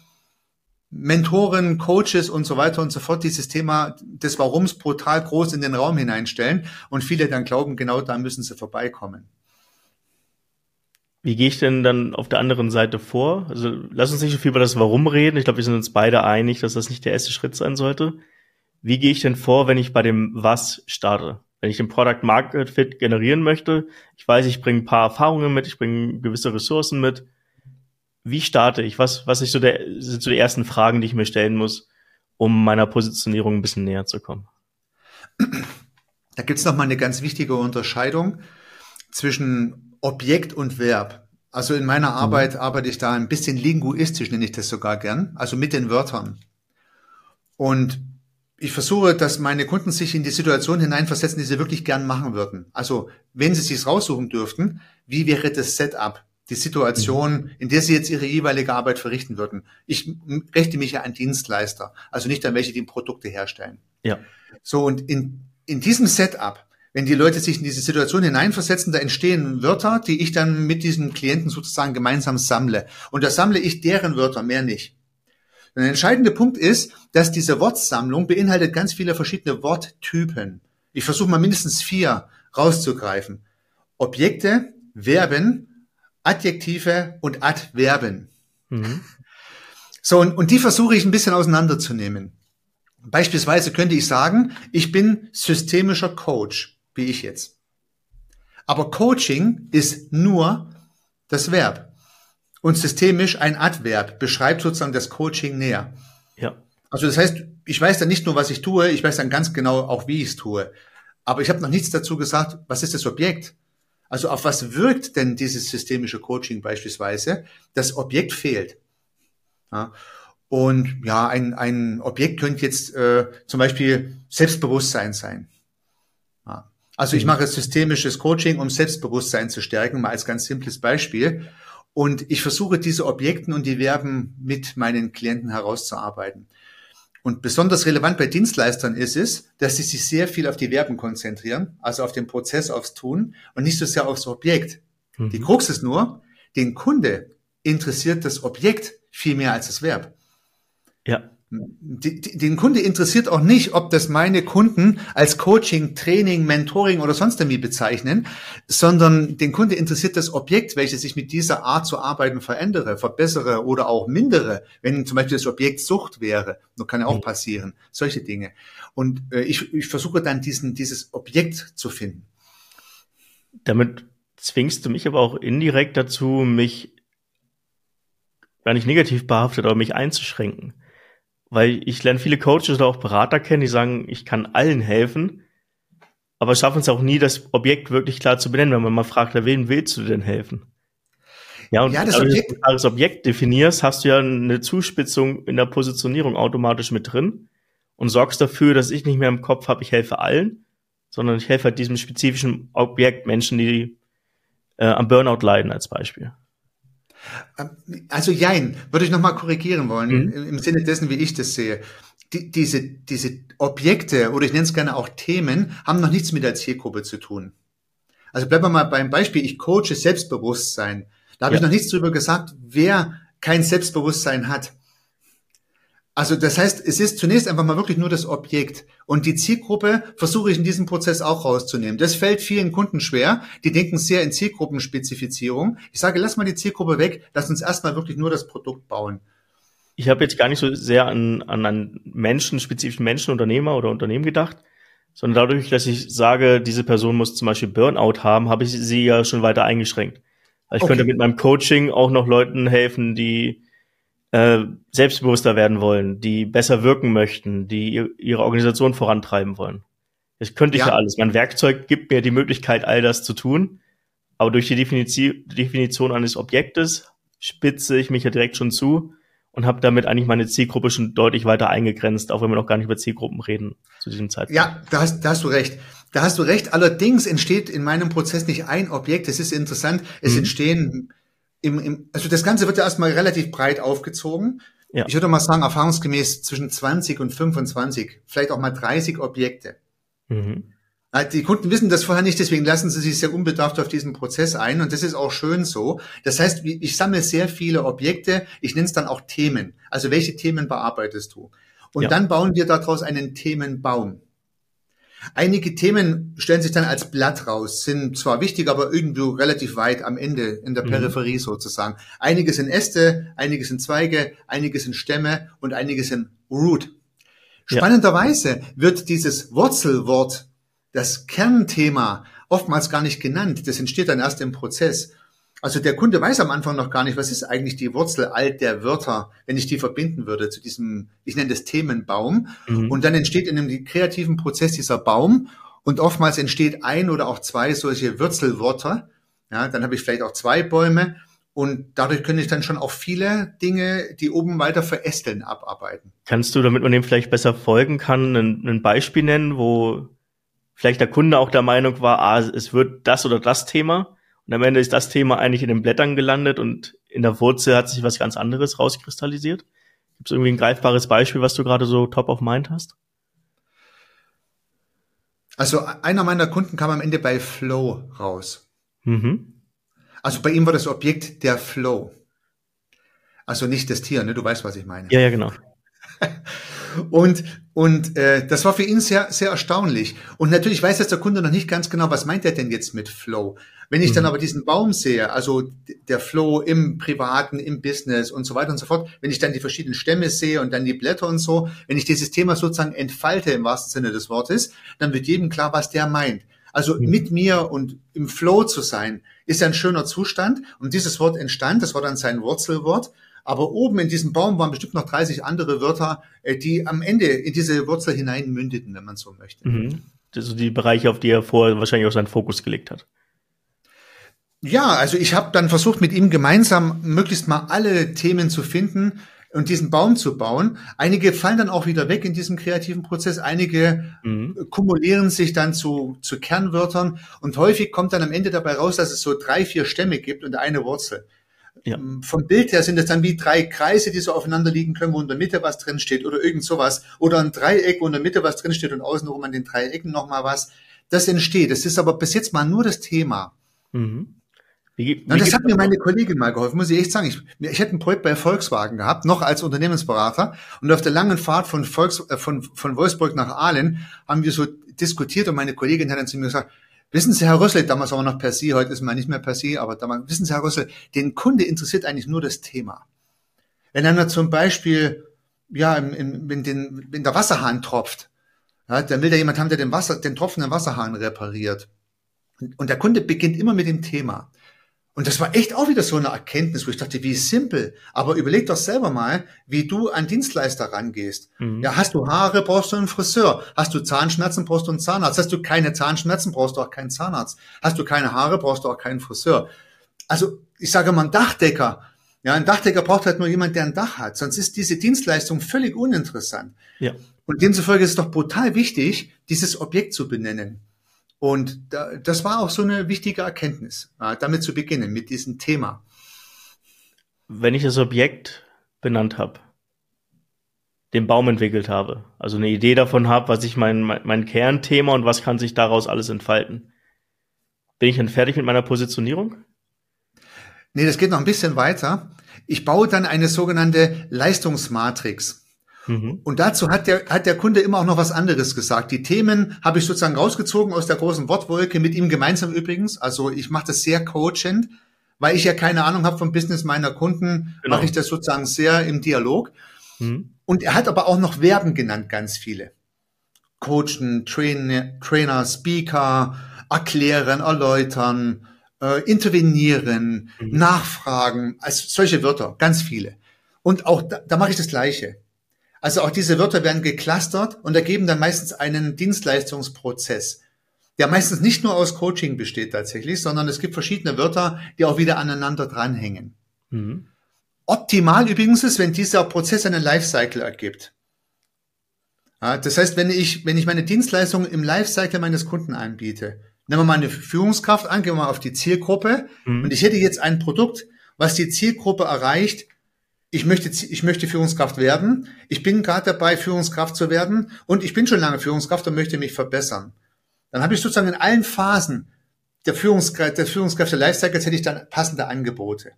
Mentoren, Coaches und so weiter und so fort dieses Thema des Warums brutal groß in den Raum hineinstellen und viele dann glauben, genau da müssen sie vorbeikommen. Wie gehe ich denn dann auf der anderen Seite vor? Also lass uns nicht so viel über das Warum reden. Ich glaube, wir sind uns beide einig, dass das nicht der erste Schritt sein sollte. Wie gehe ich denn vor, wenn ich bei dem Was starte? Wenn ich den Product Market Fit generieren möchte, ich weiß, ich bringe ein paar Erfahrungen mit, ich bringe gewisse Ressourcen mit, wie starte ich? Was, was ist so der, sind so die ersten Fragen, die ich mir stellen muss, um meiner Positionierung ein bisschen näher zu kommen? Da gibt's noch mal eine ganz wichtige Unterscheidung zwischen Objekt und Verb. Also in meiner mhm. Arbeit mhm. arbeite ich da ein bisschen linguistisch, nenne ich das sogar gern, also mit den Wörtern. Und ich versuche, dass meine Kunden sich in die Situation hineinversetzen, die sie wirklich gern machen würden. Also wenn sie sich raussuchen dürften, wie wäre das Setup? Die Situation, in der sie jetzt ihre jeweilige Arbeit verrichten würden. Ich richte mich ja an Dienstleister, also nicht an welche, die Produkte herstellen. Ja. So, und in, in diesem Setup, wenn die Leute sich in diese Situation hineinversetzen, da entstehen Wörter, die ich dann mit diesen Klienten sozusagen gemeinsam sammle. Und da sammle ich deren Wörter, mehr nicht. Der entscheidende Punkt ist, dass diese Wortsammlung beinhaltet ganz viele verschiedene Worttypen. Ich versuche mal mindestens vier rauszugreifen. Objekte, Verben, Adjektive und Adverben. Mhm. So, und, und die versuche ich ein bisschen auseinanderzunehmen. Beispielsweise könnte ich sagen, ich bin systemischer Coach, wie ich jetzt. Aber Coaching ist nur das Verb. Und systemisch ein Adverb beschreibt sozusagen das Coaching näher. Ja. Also das heißt, ich weiß dann nicht nur, was ich tue, ich weiß dann ganz genau auch, wie ich es tue. Aber ich habe noch nichts dazu gesagt, was ist das Objekt? Also auf was wirkt denn dieses systemische Coaching beispielsweise? Das Objekt fehlt. Ja. Und ja, ein, ein Objekt könnte jetzt äh, zum Beispiel Selbstbewusstsein sein. Ja. Also ich mhm. mache systemisches Coaching, um Selbstbewusstsein zu stärken, mal als ganz simples Beispiel. Und ich versuche diese Objekten und die Verben mit meinen Klienten herauszuarbeiten. Und besonders relevant bei Dienstleistern ist es, dass sie sich sehr viel auf die Verben konzentrieren, also auf den Prozess, aufs Tun und nicht so sehr aufs Objekt. Mhm. Die Krux ist nur, den Kunde interessiert das Objekt viel mehr als das Verb. Ja. Den Kunde interessiert auch nicht, ob das meine Kunden als Coaching, Training, Mentoring oder sonst irgendwie bezeichnen, sondern den Kunde interessiert das Objekt, welches ich mit dieser Art zu arbeiten verändere, verbessere oder auch mindere. Wenn zum Beispiel das Objekt Sucht wäre, das kann ja auch mhm. passieren, solche Dinge. Und äh, ich, ich versuche dann diesen, dieses Objekt zu finden. Damit zwingst du mich aber auch indirekt dazu, mich gar nicht negativ behaftet, aber mich einzuschränken. Weil ich lerne viele Coaches oder auch Berater kennen, die sagen, ich kann allen helfen, aber schaffen es auch nie, das Objekt wirklich klar zu benennen, wenn man mal fragt, wen willst du denn helfen? Ja, und ja, das Objekt, wenn du das Objekt definierst, hast du ja eine Zuspitzung in der Positionierung automatisch mit drin und sorgst dafür, dass ich nicht mehr im Kopf habe, ich helfe allen, sondern ich helfe halt diesem spezifischen Objekt, Menschen, die äh, am Burnout leiden als Beispiel. Also jein, würde ich nochmal korrigieren wollen, mhm. im, Sinne dessen, wie ich das sehe. Die, diese, diese Objekte oder ich nenne es gerne auch Themen haben noch nichts mit der Zielgruppe zu tun. Also bleiben wir mal beim Beispiel, ich coache Selbstbewusstsein. Da habe ja. ich noch nichts drüber gesagt, wer kein Selbstbewusstsein hat. Also das heißt, es ist zunächst einfach mal wirklich nur das Objekt. Und die Zielgruppe versuche ich in diesem Prozess auch rauszunehmen. Das fällt vielen Kunden schwer. Die denken sehr in Zielgruppenspezifizierung. Ich sage, lass mal die Zielgruppe weg, lass uns erstmal wirklich nur das Produkt bauen. Ich habe jetzt gar nicht so sehr an, an einen Menschen, spezifischen Menschen, Unternehmer oder Unternehmen gedacht, sondern dadurch, dass ich sage, diese Person muss zum Beispiel Burnout haben, habe ich sie ja schon weiter eingeschränkt. Also ich okay. könnte mit meinem Coaching auch noch Leuten helfen, die äh, selbstbewusster werden wollen, die besser wirken möchten, die ihre Organisation vorantreiben wollen. Das könnte ich ja. ja alles. Mein Werkzeug gibt mir die Möglichkeit, all das zu tun. Aber durch die Definition eines Objektes spitze ich mich ja direkt schon zu und habe damit eigentlich meine Zielgruppe schon deutlich weiter eingegrenzt, auch wenn wir noch gar nicht über Zielgruppen reden zu diesem Zeitpunkt. Ja, da hast, da hast du recht. Da hast du recht. Allerdings entsteht in meinem Prozess nicht ein Objekt. Es ist interessant. Es mhm. entstehen im, im, also das Ganze wird ja erstmal relativ breit aufgezogen. Ja. Ich würde mal sagen, erfahrungsgemäß zwischen 20 und 25, vielleicht auch mal 30 Objekte. Mhm. Die Kunden wissen das vorher nicht, deswegen lassen sie sich sehr unbedarft auf diesen Prozess ein und das ist auch schön so. Das heißt, ich sammle sehr viele Objekte, ich nenne es dann auch Themen. Also welche Themen bearbeitest du? Und ja. dann bauen wir daraus einen Themenbaum. Einige Themen stellen sich dann als Blatt raus, sind zwar wichtig, aber irgendwo relativ weit am Ende in der mhm. Peripherie sozusagen. Einige sind Äste, einige sind Zweige, einige sind Stämme und einige sind Root. Spannenderweise wird dieses Wurzelwort, das Kernthema, oftmals gar nicht genannt. Das entsteht dann erst im Prozess. Also der Kunde weiß am Anfang noch gar nicht, was ist eigentlich die Wurzel all der Wörter, wenn ich die verbinden würde zu diesem, ich nenne das Themenbaum. Mhm. Und dann entsteht in einem kreativen Prozess dieser Baum und oftmals entsteht ein oder auch zwei solche Wurzelwörter. Ja, dann habe ich vielleicht auch zwei Bäume und dadurch könnte ich dann schon auch viele Dinge, die oben weiter verästeln, abarbeiten. Kannst du, damit man dem vielleicht besser folgen kann, ein, ein Beispiel nennen, wo vielleicht der Kunde auch der Meinung war, ah, es wird das oder das Thema und am Ende ist das Thema eigentlich in den Blättern gelandet und in der Wurzel hat sich was ganz anderes rauskristallisiert. Gibt es irgendwie ein greifbares Beispiel, was du gerade so top of mind hast? Also einer meiner Kunden kam am Ende bei Flow raus. Mhm. Also bei ihm war das Objekt der Flow. Also nicht das Tier, ne? Du weißt, was ich meine. Ja, ja, genau. Und, und äh, das war für ihn sehr, sehr erstaunlich. Und natürlich weiß jetzt der Kunde noch nicht ganz genau, was meint er denn jetzt mit Flow. Wenn ich mhm. dann aber diesen Baum sehe, also der Flow im Privaten, im Business und so weiter und so fort, wenn ich dann die verschiedenen Stämme sehe und dann die Blätter und so, wenn ich dieses Thema sozusagen entfalte im wahrsten Sinne des Wortes, dann wird jedem klar, was der meint. Also mhm. mit mir und im Flow zu sein, ist ja ein schöner Zustand. Und dieses Wort entstand, das war dann sein Wurzelwort. Aber oben in diesem Baum waren bestimmt noch 30 andere Wörter, äh, die am Ende in diese Wurzel hinein mündeten, wenn man so möchte. Mhm. Also die Bereiche, auf die er vorher wahrscheinlich auch seinen Fokus gelegt hat. Ja, also ich habe dann versucht, mit ihm gemeinsam möglichst mal alle Themen zu finden, und diesen Baum zu bauen. Einige fallen dann auch wieder weg in diesem kreativen Prozess, einige mhm. kumulieren sich dann zu, zu Kernwörtern und häufig kommt dann am Ende dabei raus, dass es so drei, vier Stämme gibt und eine Wurzel. Ja. Ähm, vom Bild her sind es dann wie drei Kreise, die so aufeinander liegen können, wo in der Mitte was drin steht oder irgend sowas. Oder ein Dreieck, wo in der Mitte was drin steht und außenrum an den Dreiecken nochmal was. Das entsteht. Das ist aber bis jetzt mal nur das Thema. Mhm. Wie, wie das hat mir meine Kollegin mal geholfen, muss ich echt sagen. Ich, ich hätte ein Projekt bei Volkswagen gehabt, noch als Unternehmensberater. Und auf der langen Fahrt von, Volks, äh, von, von Wolfsburg nach Aalen haben wir so diskutiert und meine Kollegin hat dann zu mir gesagt, Wissen Sie, Herr Rössel, damals war noch per Sie, heute ist man nicht mehr per Sie, aber damals, wissen Sie, Herr Rössel, den Kunde interessiert eigentlich nur das Thema. Wenn er zum Beispiel, ja, in, in, in, den, wenn der Wasserhahn tropft, ja, dann will da jemand haben, der den Wasser, den tropfenden Wasserhahn repariert. Und der Kunde beginnt immer mit dem Thema. Und das war echt auch wieder so eine Erkenntnis, wo ich dachte, wie simpel. Aber überleg doch selber mal, wie du an Dienstleister rangehst. Mhm. Ja, hast du Haare, brauchst du einen Friseur. Hast du Zahnschmerzen, brauchst du einen Zahnarzt. Hast du keine Zahnschmerzen, brauchst du auch keinen Zahnarzt. Hast du keine Haare, brauchst du auch keinen Friseur. Also, ich sage mal, ein Dachdecker. Ja, ein Dachdecker braucht halt nur jemand, der ein Dach hat. Sonst ist diese Dienstleistung völlig uninteressant. Ja. Und demzufolge ist es doch brutal wichtig, dieses Objekt zu benennen. Und da, das war auch so eine wichtige Erkenntnis, damit zu beginnen, mit diesem Thema. Wenn ich das Objekt benannt habe, den Baum entwickelt habe, also eine Idee davon habe, was ich mein, mein, mein Kernthema und was kann sich daraus alles entfalten, bin ich dann fertig mit meiner Positionierung? Nee, das geht noch ein bisschen weiter. Ich baue dann eine sogenannte Leistungsmatrix. Mhm. Und dazu hat der, hat der Kunde immer auch noch was anderes gesagt. Die Themen habe ich sozusagen rausgezogen aus der großen Wortwolke, mit ihm gemeinsam übrigens. Also ich mache das sehr coachend, weil ich ja keine Ahnung habe vom Business meiner Kunden, genau. mache ich das sozusagen sehr im Dialog. Mhm. Und er hat aber auch noch Verben genannt, ganz viele. Coachen, Trainer, Trainer Speaker, erklären, erläutern, äh, intervenieren, mhm. nachfragen, also solche Wörter, ganz viele. Und auch da, da mache ich das Gleiche. Also auch diese Wörter werden geclustert und ergeben dann meistens einen Dienstleistungsprozess, der meistens nicht nur aus Coaching besteht tatsächlich, sondern es gibt verschiedene Wörter, die auch wieder aneinander dranhängen. Mhm. Optimal übrigens ist, wenn dieser Prozess einen Lifecycle ergibt. Ja, das heißt, wenn ich, wenn ich meine Dienstleistung im Lifecycle meines Kunden anbiete, nehmen wir mal eine Führungskraft an, gehen wir mal auf die Zielgruppe mhm. und ich hätte jetzt ein Produkt, was die Zielgruppe erreicht, ich möchte, ich möchte Führungskraft werden. Ich bin gerade dabei, Führungskraft zu werden und ich bin schon lange Führungskraft und möchte mich verbessern. Dann habe ich sozusagen in allen Phasen der Führungskraft, der Führungskräfte Lifecycles hätte ich dann passende Angebote.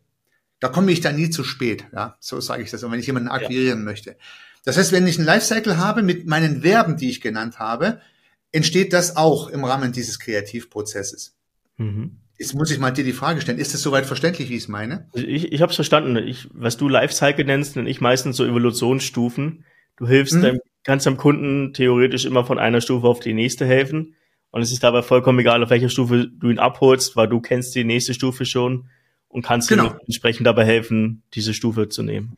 Da komme ich dann nie zu spät. Ja, so sage ich das. Und wenn ich jemanden akquirieren ja. möchte. Das heißt, wenn ich einen Lifecycle habe mit meinen Verben, die ich genannt habe, entsteht das auch im Rahmen dieses Kreativprozesses. Mhm. Jetzt muss ich mal dir die Frage stellen, ist das soweit verständlich, wie ich es meine? Ich, ich habe es verstanden. Ich, was du Lifecycle nennst, nenne ich meistens so Evolutionsstufen. Du hilfst mhm. deinem, kannst deinem Kunden theoretisch immer von einer Stufe auf die nächste helfen. Und es ist dabei vollkommen egal, auf welcher Stufe du ihn abholst, weil du kennst die nächste Stufe schon und kannst genau. ihm entsprechend dabei helfen, diese Stufe zu nehmen.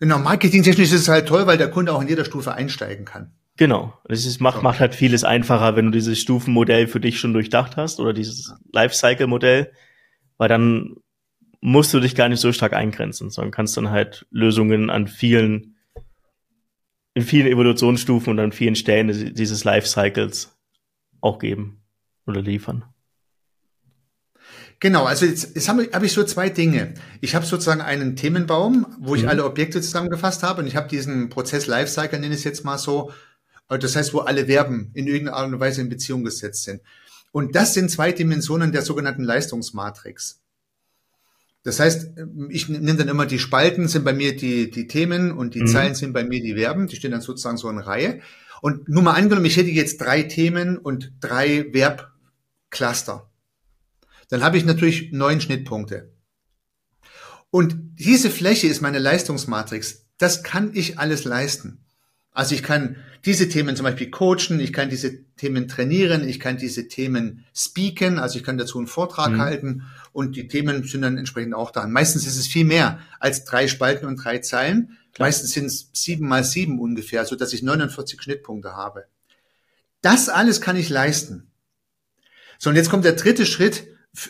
Genau, marketingtechnisch ist es halt toll, weil der Kunde auch in jeder Stufe einsteigen kann. Genau. Das ist, macht, macht halt vieles einfacher, wenn du dieses Stufenmodell für dich schon durchdacht hast oder dieses Lifecycle-Modell, weil dann musst du dich gar nicht so stark eingrenzen, sondern kannst dann halt Lösungen an vielen, in vielen Evolutionsstufen und an vielen Stellen dieses Lifecycles auch geben oder liefern. Genau, also jetzt, jetzt habe hab ich so zwei Dinge. Ich habe sozusagen einen Themenbaum, wo ich mhm. alle Objekte zusammengefasst habe und ich habe diesen Prozess Lifecycle, nenne ich es jetzt mal so, das heißt, wo alle Verben in irgendeiner Art und Weise in Beziehung gesetzt sind. Und das sind zwei Dimensionen der sogenannten Leistungsmatrix. Das heißt, ich nehme dann immer die Spalten sind bei mir die, die Themen und die mhm. Zeilen sind bei mir die Verben. Die stehen dann sozusagen so in Reihe. Und nur mal angenommen, ich hätte jetzt drei Themen und drei Verbcluster. Dann habe ich natürlich neun Schnittpunkte. Und diese Fläche ist meine Leistungsmatrix. Das kann ich alles leisten. Also ich kann diese Themen zum Beispiel coachen, ich kann diese Themen trainieren, ich kann diese Themen speaken, also ich kann dazu einen Vortrag mhm. halten und die Themen sind dann entsprechend auch da. Meistens ist es viel mehr als drei Spalten und drei Zeilen. Klar. Meistens sind es sieben mal sieben ungefähr, so dass ich 49 Schnittpunkte habe. Das alles kann ich leisten. So, und jetzt kommt der dritte Schritt,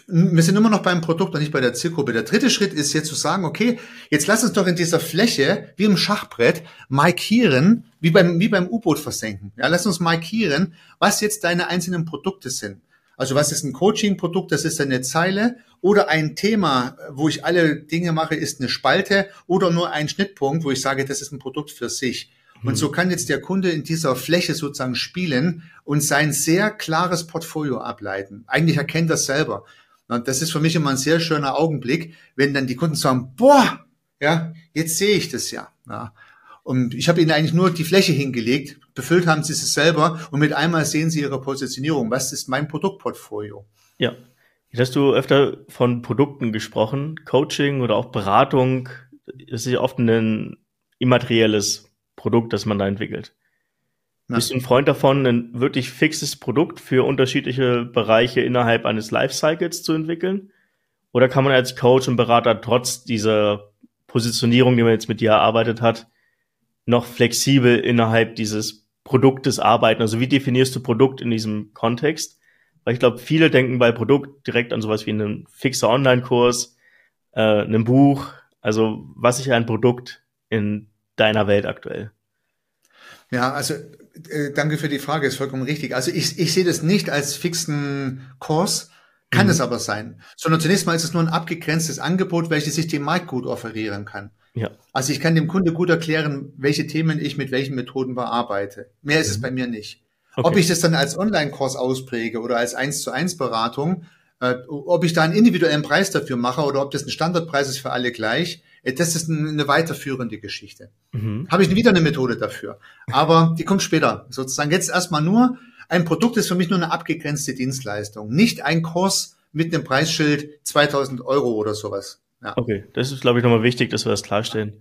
wir sind immer noch beim Produkt und nicht bei der Zielgruppe. Der dritte Schritt ist jetzt zu sagen, okay, jetzt lass uns doch in dieser Fläche, wie im Schachbrett, markieren, wie beim, wie beim U-Boot versenken. Ja, lass uns markieren, was jetzt deine einzelnen Produkte sind. Also was ist ein Coaching-Produkt? Das ist eine Zeile oder ein Thema, wo ich alle Dinge mache, ist eine Spalte oder nur ein Schnittpunkt, wo ich sage, das ist ein Produkt für sich. Und mhm. so kann jetzt der Kunde in dieser Fläche sozusagen spielen und sein sehr klares Portfolio ableiten. Eigentlich erkennt er selber. Und das ist für mich immer ein sehr schöner Augenblick, wenn dann die Kunden sagen, boah, ja, jetzt sehe ich das ja. ja. Und ich habe ihnen eigentlich nur die Fläche hingelegt, befüllt haben sie es selber und mit einmal sehen sie ihre Positionierung. Was ist mein Produktportfolio? Ja. Jetzt hast du öfter von Produkten gesprochen. Coaching oder auch Beratung das ist ja oft ein immaterielles Produkt, das man da entwickelt. Ja. Bist du ein Freund davon, ein wirklich fixes Produkt für unterschiedliche Bereiche innerhalb eines Lifecycles zu entwickeln? Oder kann man als Coach und Berater trotz dieser Positionierung, die man jetzt mit dir erarbeitet hat, noch flexibel innerhalb dieses Produktes arbeiten? Also wie definierst du Produkt in diesem Kontext? Weil ich glaube, viele denken bei Produkt direkt an sowas wie einen fixer Online-Kurs, äh, einem Buch. Also was ist ein Produkt in deiner Welt aktuell? Ja, also äh, danke für die Frage, ist vollkommen richtig. Also ich, ich sehe das nicht als fixen Kurs, kann mhm. es aber sein, sondern zunächst mal ist es nur ein abgegrenztes Angebot, welches sich dem Markt gut offerieren kann. Ja. Also ich kann dem Kunde gut erklären, welche Themen ich mit welchen Methoden bearbeite. Mehr ist mhm. es bei mir nicht. Okay. Ob ich das dann als Online-Kurs auspräge oder als eins zu eins Beratung, äh, ob ich da einen individuellen Preis dafür mache oder ob das ein Standardpreis ist für alle gleich, das ist eine weiterführende Geschichte. Mhm. Habe ich wieder eine Methode dafür. Aber die kommt später. Sozusagen jetzt erstmal nur, ein Produkt ist für mich nur eine abgegrenzte Dienstleistung. Nicht ein Kurs mit einem Preisschild 2000 Euro oder sowas. Ja. Okay, das ist, glaube ich, nochmal wichtig, dass wir das klarstellen.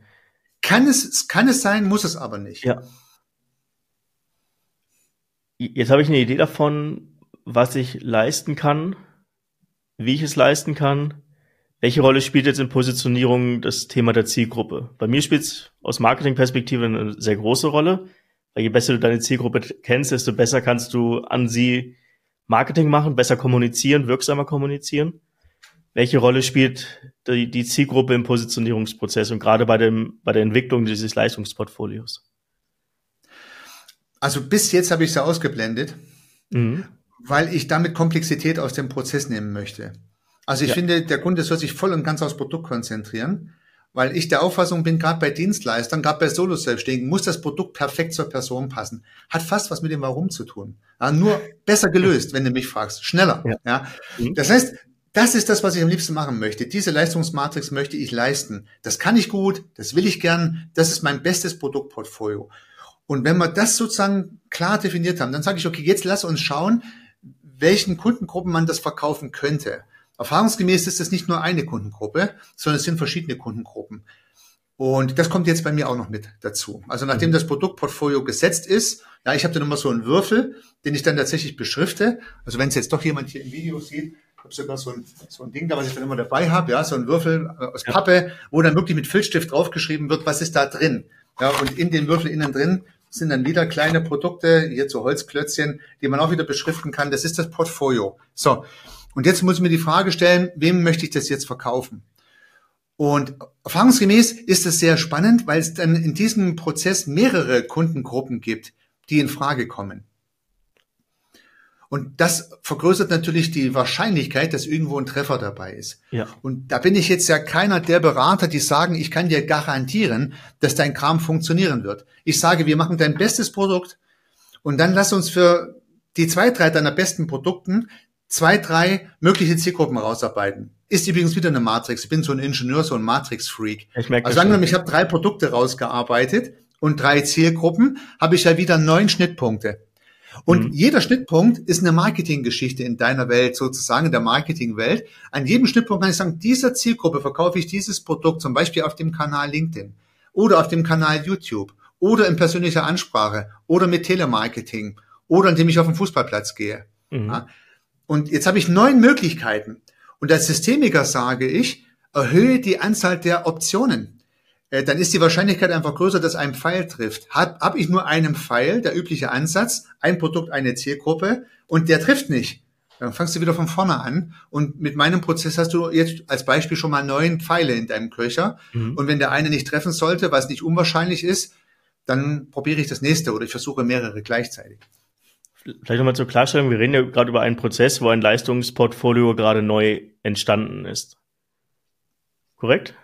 Kann es, kann es sein, muss es aber nicht. Ja. Jetzt habe ich eine Idee davon, was ich leisten kann, wie ich es leisten kann. Welche Rolle spielt jetzt in Positionierung das Thema der Zielgruppe? Bei mir spielt es aus Marketingperspektive eine sehr große Rolle, weil je besser du deine Zielgruppe kennst, desto besser kannst du an sie Marketing machen, besser kommunizieren, wirksamer kommunizieren. Welche Rolle spielt die, die Zielgruppe im Positionierungsprozess und gerade bei, dem, bei der Entwicklung dieses Leistungsportfolios? Also bis jetzt habe ich es ja ausgeblendet, mhm. weil ich damit Komplexität aus dem Prozess nehmen möchte. Also ich ja. finde, der Kunde soll sich voll und ganz aufs Produkt konzentrieren, weil ich der Auffassung bin, gerade bei Dienstleistern, gerade bei Solo-Selbstständigen, muss das Produkt perfekt zur Person passen. Hat fast was mit dem Warum zu tun. Ja, nur besser gelöst, wenn du mich fragst. Schneller. Ja. ja. Mhm. Das heißt, das ist das, was ich am liebsten machen möchte. Diese Leistungsmatrix möchte ich leisten. Das kann ich gut, das will ich gern, das ist mein bestes Produktportfolio. Und wenn wir das sozusagen klar definiert haben, dann sage ich, okay, jetzt lass uns schauen, welchen Kundengruppen man das verkaufen könnte. Erfahrungsgemäß ist es nicht nur eine Kundengruppe, sondern es sind verschiedene Kundengruppen. Und das kommt jetzt bei mir auch noch mit dazu. Also nachdem mhm. das Produktportfolio gesetzt ist, ja, ich habe dann immer so einen Würfel, den ich dann tatsächlich beschrifte. Also wenn es jetzt doch jemand hier im Video sieht, ich habe sogar so ein, so ein Ding da, was ich dann immer dabei habe, ja, so ein Würfel äh, aus Pappe, wo dann wirklich mit Filzstift draufgeschrieben wird, was ist da drin. Ja, und in den Würfel innen drin sind dann wieder kleine Produkte, hier so Holzklötzchen, die man auch wieder beschriften kann. Das ist das Portfolio. So. Und jetzt muss ich mir die Frage stellen, wem möchte ich das jetzt verkaufen? Und erfahrungsgemäß ist es sehr spannend, weil es dann in diesem Prozess mehrere Kundengruppen gibt, die in Frage kommen. Und das vergrößert natürlich die Wahrscheinlichkeit, dass irgendwo ein Treffer dabei ist. Ja. Und da bin ich jetzt ja keiner der Berater, die sagen, ich kann dir garantieren, dass dein Kram funktionieren wird. Ich sage, wir machen dein bestes Produkt und dann lass uns für die zwei, drei deiner besten Produkten zwei, drei mögliche Zielgruppen rausarbeiten. Ist übrigens wieder eine Matrix. Ich bin so ein Ingenieur, so ein Matrix-Freak. Ich merke also sagen wir mal, ich habe drei Produkte rausgearbeitet und drei Zielgruppen, habe ich ja wieder neun Schnittpunkte. Und mhm. jeder Schnittpunkt ist eine Marketinggeschichte in deiner Welt, sozusagen in der Marketingwelt. An jedem Schnittpunkt kann ich sagen, dieser Zielgruppe verkaufe ich dieses Produkt, zum Beispiel auf dem Kanal LinkedIn oder auf dem Kanal YouTube oder in persönlicher Ansprache oder mit Telemarketing oder indem ich auf den Fußballplatz gehe. Mhm. Ja? Und jetzt habe ich neun Möglichkeiten. Und als Systemiker sage ich, erhöhe die Anzahl der Optionen. Äh, dann ist die Wahrscheinlichkeit einfach größer, dass ein Pfeil trifft. Habe hab ich nur einen Pfeil, der übliche Ansatz, ein Produkt, eine Zielgruppe und der trifft nicht, Dann fangst du wieder von vorne an und mit meinem Prozess hast du jetzt als Beispiel schon mal neun Pfeile in deinem Köcher. Mhm. Und wenn der eine nicht treffen sollte, was nicht unwahrscheinlich ist, dann probiere ich das nächste oder ich versuche mehrere gleichzeitig. Vielleicht nochmal zur Klarstellung, wir reden ja gerade über einen Prozess, wo ein Leistungsportfolio gerade neu entstanden ist. Korrekt?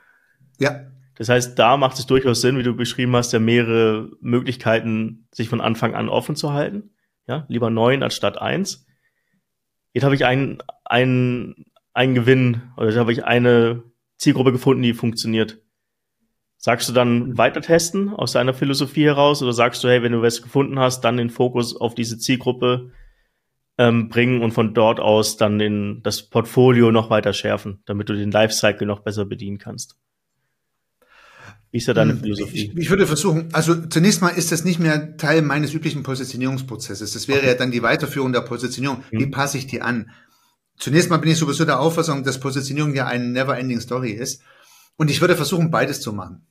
Ja. Das heißt, da macht es durchaus Sinn, wie du beschrieben hast, ja mehrere Möglichkeiten, sich von Anfang an offen zu halten. Ja, lieber neun anstatt eins. Jetzt habe ich einen, einen, einen Gewinn oder jetzt habe ich eine Zielgruppe gefunden, die funktioniert. Sagst du dann weiter testen aus deiner Philosophie heraus oder sagst du, hey, wenn du was gefunden hast, dann den Fokus auf diese Zielgruppe ähm, bringen und von dort aus dann den, das Portfolio noch weiter schärfen, damit du den Lifecycle noch besser bedienen kannst? Wie ist da deine hm, Philosophie? Ich, ich, würde versuchen, also zunächst mal ist das nicht mehr Teil meines üblichen Positionierungsprozesses. Das wäre okay. ja dann die Weiterführung der Positionierung. Wie hm. passe ich die an? Zunächst mal bin ich sowieso der Auffassung, dass Positionierung ja eine never-ending Story ist. Und ich würde versuchen, beides zu machen.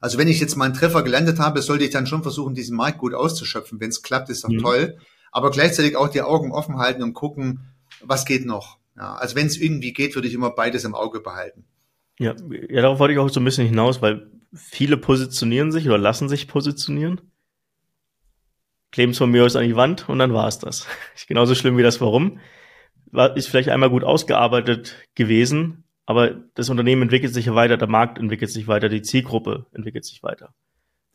Also wenn ich jetzt mal einen Treffer gelandet habe, sollte ich dann schon versuchen, diesen Markt gut auszuschöpfen. Wenn es klappt, ist doch mhm. toll. Aber gleichzeitig auch die Augen offen halten und gucken, was geht noch. Ja, also wenn es irgendwie geht, würde ich immer beides im Auge behalten. Ja, ja, darauf wollte ich auch so ein bisschen hinaus, weil viele positionieren sich oder lassen sich positionieren, kleben es von mir aus an die Wand und dann war es das. Ist genauso schlimm wie das Warum. War, ist vielleicht einmal gut ausgearbeitet gewesen, aber das Unternehmen entwickelt sich ja weiter, der Markt entwickelt sich weiter, die Zielgruppe entwickelt sich weiter.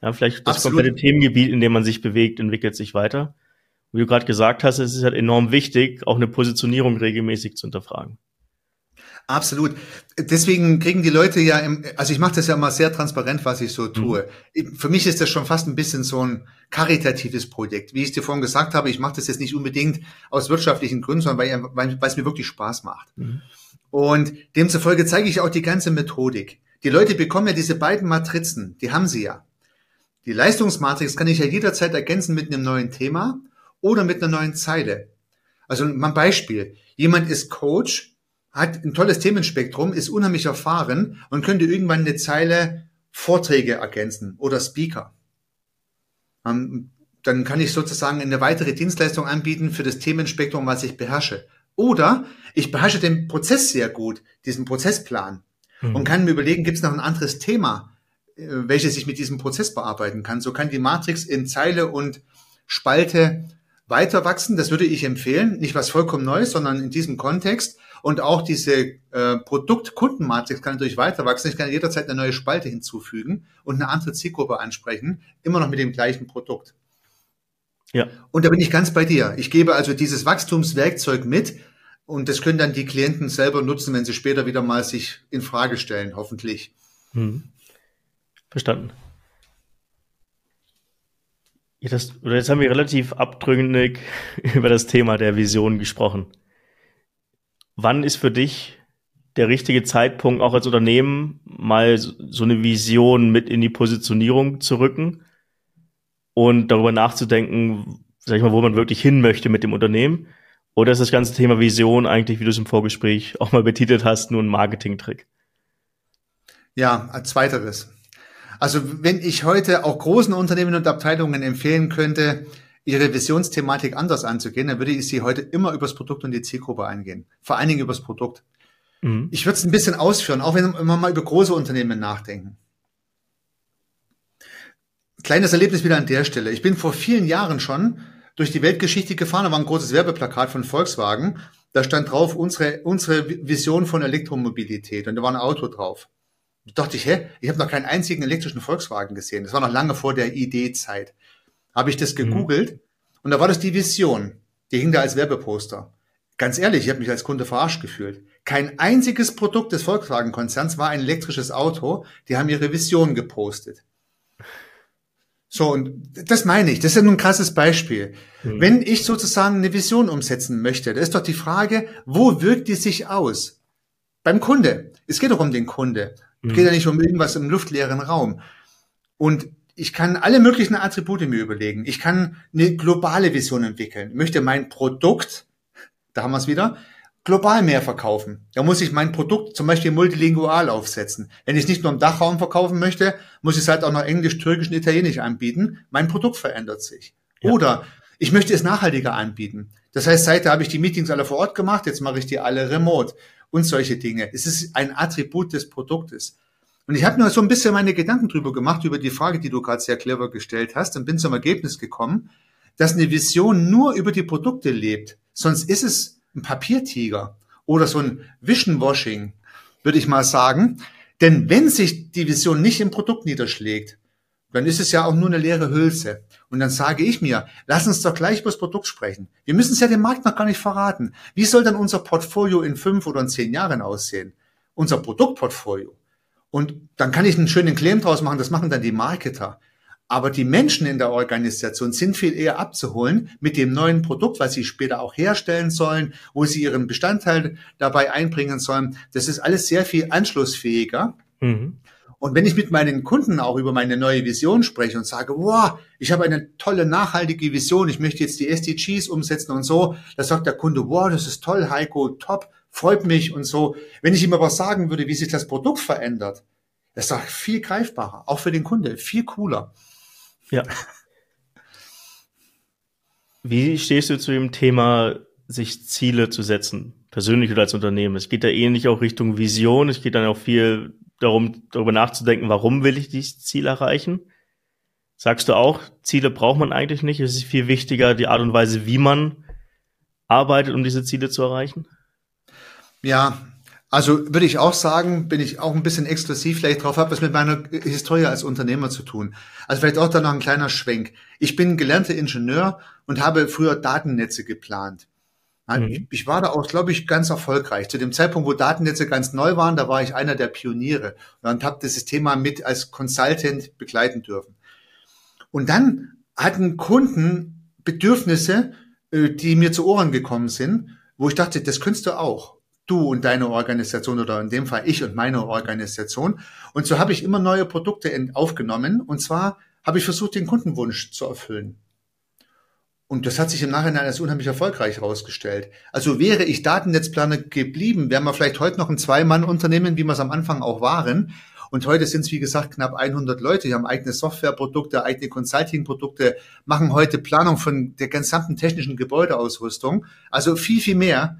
Ja, vielleicht das Absolut. komplette Themengebiet, in dem man sich bewegt, entwickelt sich weiter. Wie du gerade gesagt hast, es ist halt enorm wichtig, auch eine Positionierung regelmäßig zu hinterfragen. Absolut. Deswegen kriegen die Leute ja, im, also ich mache das ja immer sehr transparent, was ich so mhm. tue. Mhm. Für mich ist das schon fast ein bisschen so ein karitatives Projekt. Wie ich dir vorhin gesagt habe, ich mache das jetzt nicht unbedingt aus wirtschaftlichen Gründen, sondern weil, weil, weil es mir wirklich Spaß macht. Mhm. Und demzufolge zeige ich auch die ganze Methodik. Die Leute bekommen ja diese beiden Matrizen, die haben sie ja. Die Leistungsmatrix kann ich ja jederzeit ergänzen mit einem neuen Thema oder mit einer neuen Zeile. Also mal ein Beispiel. Jemand ist Coach, hat ein tolles Themenspektrum, ist unheimlich erfahren und könnte irgendwann eine Zeile Vorträge ergänzen oder Speaker. Ähm, dann kann ich sozusagen eine weitere Dienstleistung anbieten für das Themenspektrum, was ich beherrsche. Oder ich beherrsche den Prozess sehr gut, diesen Prozessplan, mhm. und kann mir überlegen, gibt es noch ein anderes Thema, äh, welches ich mit diesem Prozess bearbeiten kann. So kann die Matrix in Zeile und Spalte weiter wachsen. Das würde ich empfehlen. Nicht was vollkommen Neues, sondern in diesem Kontext. Und auch diese äh, Produkt-Kundenmatrix kann natürlich weiter wachsen. Ich kann jederzeit eine neue Spalte hinzufügen und eine andere Zielgruppe ansprechen, immer noch mit dem gleichen Produkt. Ja. Und da bin ich ganz bei dir. Ich gebe also dieses Wachstumswerkzeug mit, und das können dann die Klienten selber nutzen, wenn sie später wieder mal sich in Frage stellen, hoffentlich. Hm. Verstanden. Ja, das, jetzt haben wir relativ abdrückend über das Thema der Vision gesprochen. Wann ist für dich der richtige Zeitpunkt, auch als Unternehmen mal so eine Vision mit in die Positionierung zu rücken und darüber nachzudenken, sag ich mal, wo man wirklich hin möchte mit dem Unternehmen? Oder ist das ganze Thema Vision eigentlich, wie du es im Vorgespräch auch mal betitelt hast, nur ein Marketing-Trick? Ja, als zweiteres. Also wenn ich heute auch großen Unternehmen und Abteilungen empfehlen könnte, ihre Visionsthematik anders anzugehen, dann würde ich sie heute immer übers Produkt und die Zielgruppe eingehen. Vor allen Dingen übers Produkt. Mhm. Ich würde es ein bisschen ausführen, auch wenn wir mal über große Unternehmen nachdenken. Kleines Erlebnis wieder an der Stelle. Ich bin vor vielen Jahren schon durch die Weltgeschichte gefahren. Da war ein großes Werbeplakat von Volkswagen. Da stand drauf unsere, unsere Vision von Elektromobilität. Und da war ein Auto drauf. Da dachte ich, hä, ich habe noch keinen einzigen elektrischen Volkswagen gesehen. Das war noch lange vor der ID-Zeit. Habe ich das mhm. gegoogelt mhm. und da war das die Vision. Die hing da als Werbeposter. Ganz ehrlich, ich habe mich als Kunde verarscht gefühlt. Kein einziges Produkt des Volkswagen-Konzerns war ein elektrisches Auto. Die haben ihre Vision gepostet. So, und das meine ich. Das ist ja nun ein krasses Beispiel. Mhm. Wenn ich sozusagen eine Vision umsetzen möchte, da ist doch die Frage, wo wirkt die sich aus? Beim Kunde. Es geht doch um den Kunde. Es mhm. geht ja nicht um irgendwas im luftleeren Raum. Und ich kann alle möglichen Attribute mir überlegen. Ich kann eine globale Vision entwickeln. Ich möchte mein Produkt, da haben wir es wieder, global mehr verkaufen. Da muss ich mein Produkt zum Beispiel multilingual aufsetzen. Wenn ich es nicht nur im Dachraum verkaufen möchte, muss ich es halt auch noch Englisch, Türkisch und Italienisch anbieten. Mein Produkt verändert sich. Ja. Oder Ich möchte es nachhaltiger anbieten. Das heißt, seitdem habe ich die Meetings alle vor Ort gemacht, jetzt mache ich die alle remote und solche Dinge. Es ist ein Attribut des Produktes. Und ich habe mir so ein bisschen meine Gedanken drüber gemacht, über die Frage, die du gerade sehr clever gestellt hast, und bin zum Ergebnis gekommen, dass eine Vision nur über die Produkte lebt. Sonst ist es ein Papiertiger oder so ein Vision-Washing, würde ich mal sagen. Denn wenn sich die Vision nicht im Produkt niederschlägt, dann ist es ja auch nur eine leere Hülse. Und dann sage ich mir, lass uns doch gleich über das Produkt sprechen. Wir müssen es ja dem Markt noch gar nicht verraten. Wie soll dann unser Portfolio in fünf oder in zehn Jahren aussehen? Unser Produktportfolio. Und dann kann ich einen schönen Claim draus machen, das machen dann die Marketer. Aber die Menschen in der Organisation sind viel eher abzuholen mit dem neuen Produkt, was sie später auch herstellen sollen, wo sie ihren Bestandteil dabei einbringen sollen. Das ist alles sehr viel anschlussfähiger. Mhm. Und wenn ich mit meinen Kunden auch über meine neue Vision spreche und sage, wow, ich habe eine tolle nachhaltige Vision, ich möchte jetzt die SDGs umsetzen und so, da sagt der Kunde, wow, das ist toll, Heiko, top, freut mich und so. Wenn ich ihm aber sagen würde, wie sich das Produkt verändert, das ist doch viel greifbarer, auch für den Kunde, viel cooler. Ja. Wie stehst du zu dem Thema, sich Ziele zu setzen, persönlich oder als Unternehmen? Es geht da ähnlich auch Richtung Vision. Es geht dann auch viel darum, darüber nachzudenken, warum will ich dieses Ziel erreichen? Sagst du auch, Ziele braucht man eigentlich nicht? Es ist viel wichtiger, die Art und Weise, wie man arbeitet, um diese Ziele zu erreichen? Ja, also würde ich auch sagen, bin ich auch ein bisschen exklusiv vielleicht drauf, hat was mit meiner Historie als Unternehmer zu tun. Also vielleicht auch da noch ein kleiner Schwenk. Ich bin gelernter Ingenieur und habe früher Datennetze geplant. Mhm. Ich war da auch, glaube ich, ganz erfolgreich. Zu dem Zeitpunkt, wo Datennetze ganz neu waren, da war ich einer der Pioniere und habe dieses Thema mit als Consultant begleiten dürfen. Und dann hatten Kunden Bedürfnisse, äh, die mir zu Ohren gekommen sind, wo ich dachte, das könntest du auch. Du und deine Organisation oder in dem Fall ich und meine Organisation. Und so habe ich immer neue Produkte aufgenommen. Und zwar habe ich versucht, den Kundenwunsch zu erfüllen. Und das hat sich im Nachhinein als unheimlich erfolgreich herausgestellt. Also wäre ich Datennetzplaner geblieben, wären wir vielleicht heute noch ein Zwei-Mann-Unternehmen, wie wir es am Anfang auch waren. Und heute sind es, wie gesagt, knapp 100 Leute. Die haben eigene Softwareprodukte, eigene Consulting-Produkte, machen heute Planung von der gesamten technischen Gebäudeausrüstung. Also viel, viel mehr.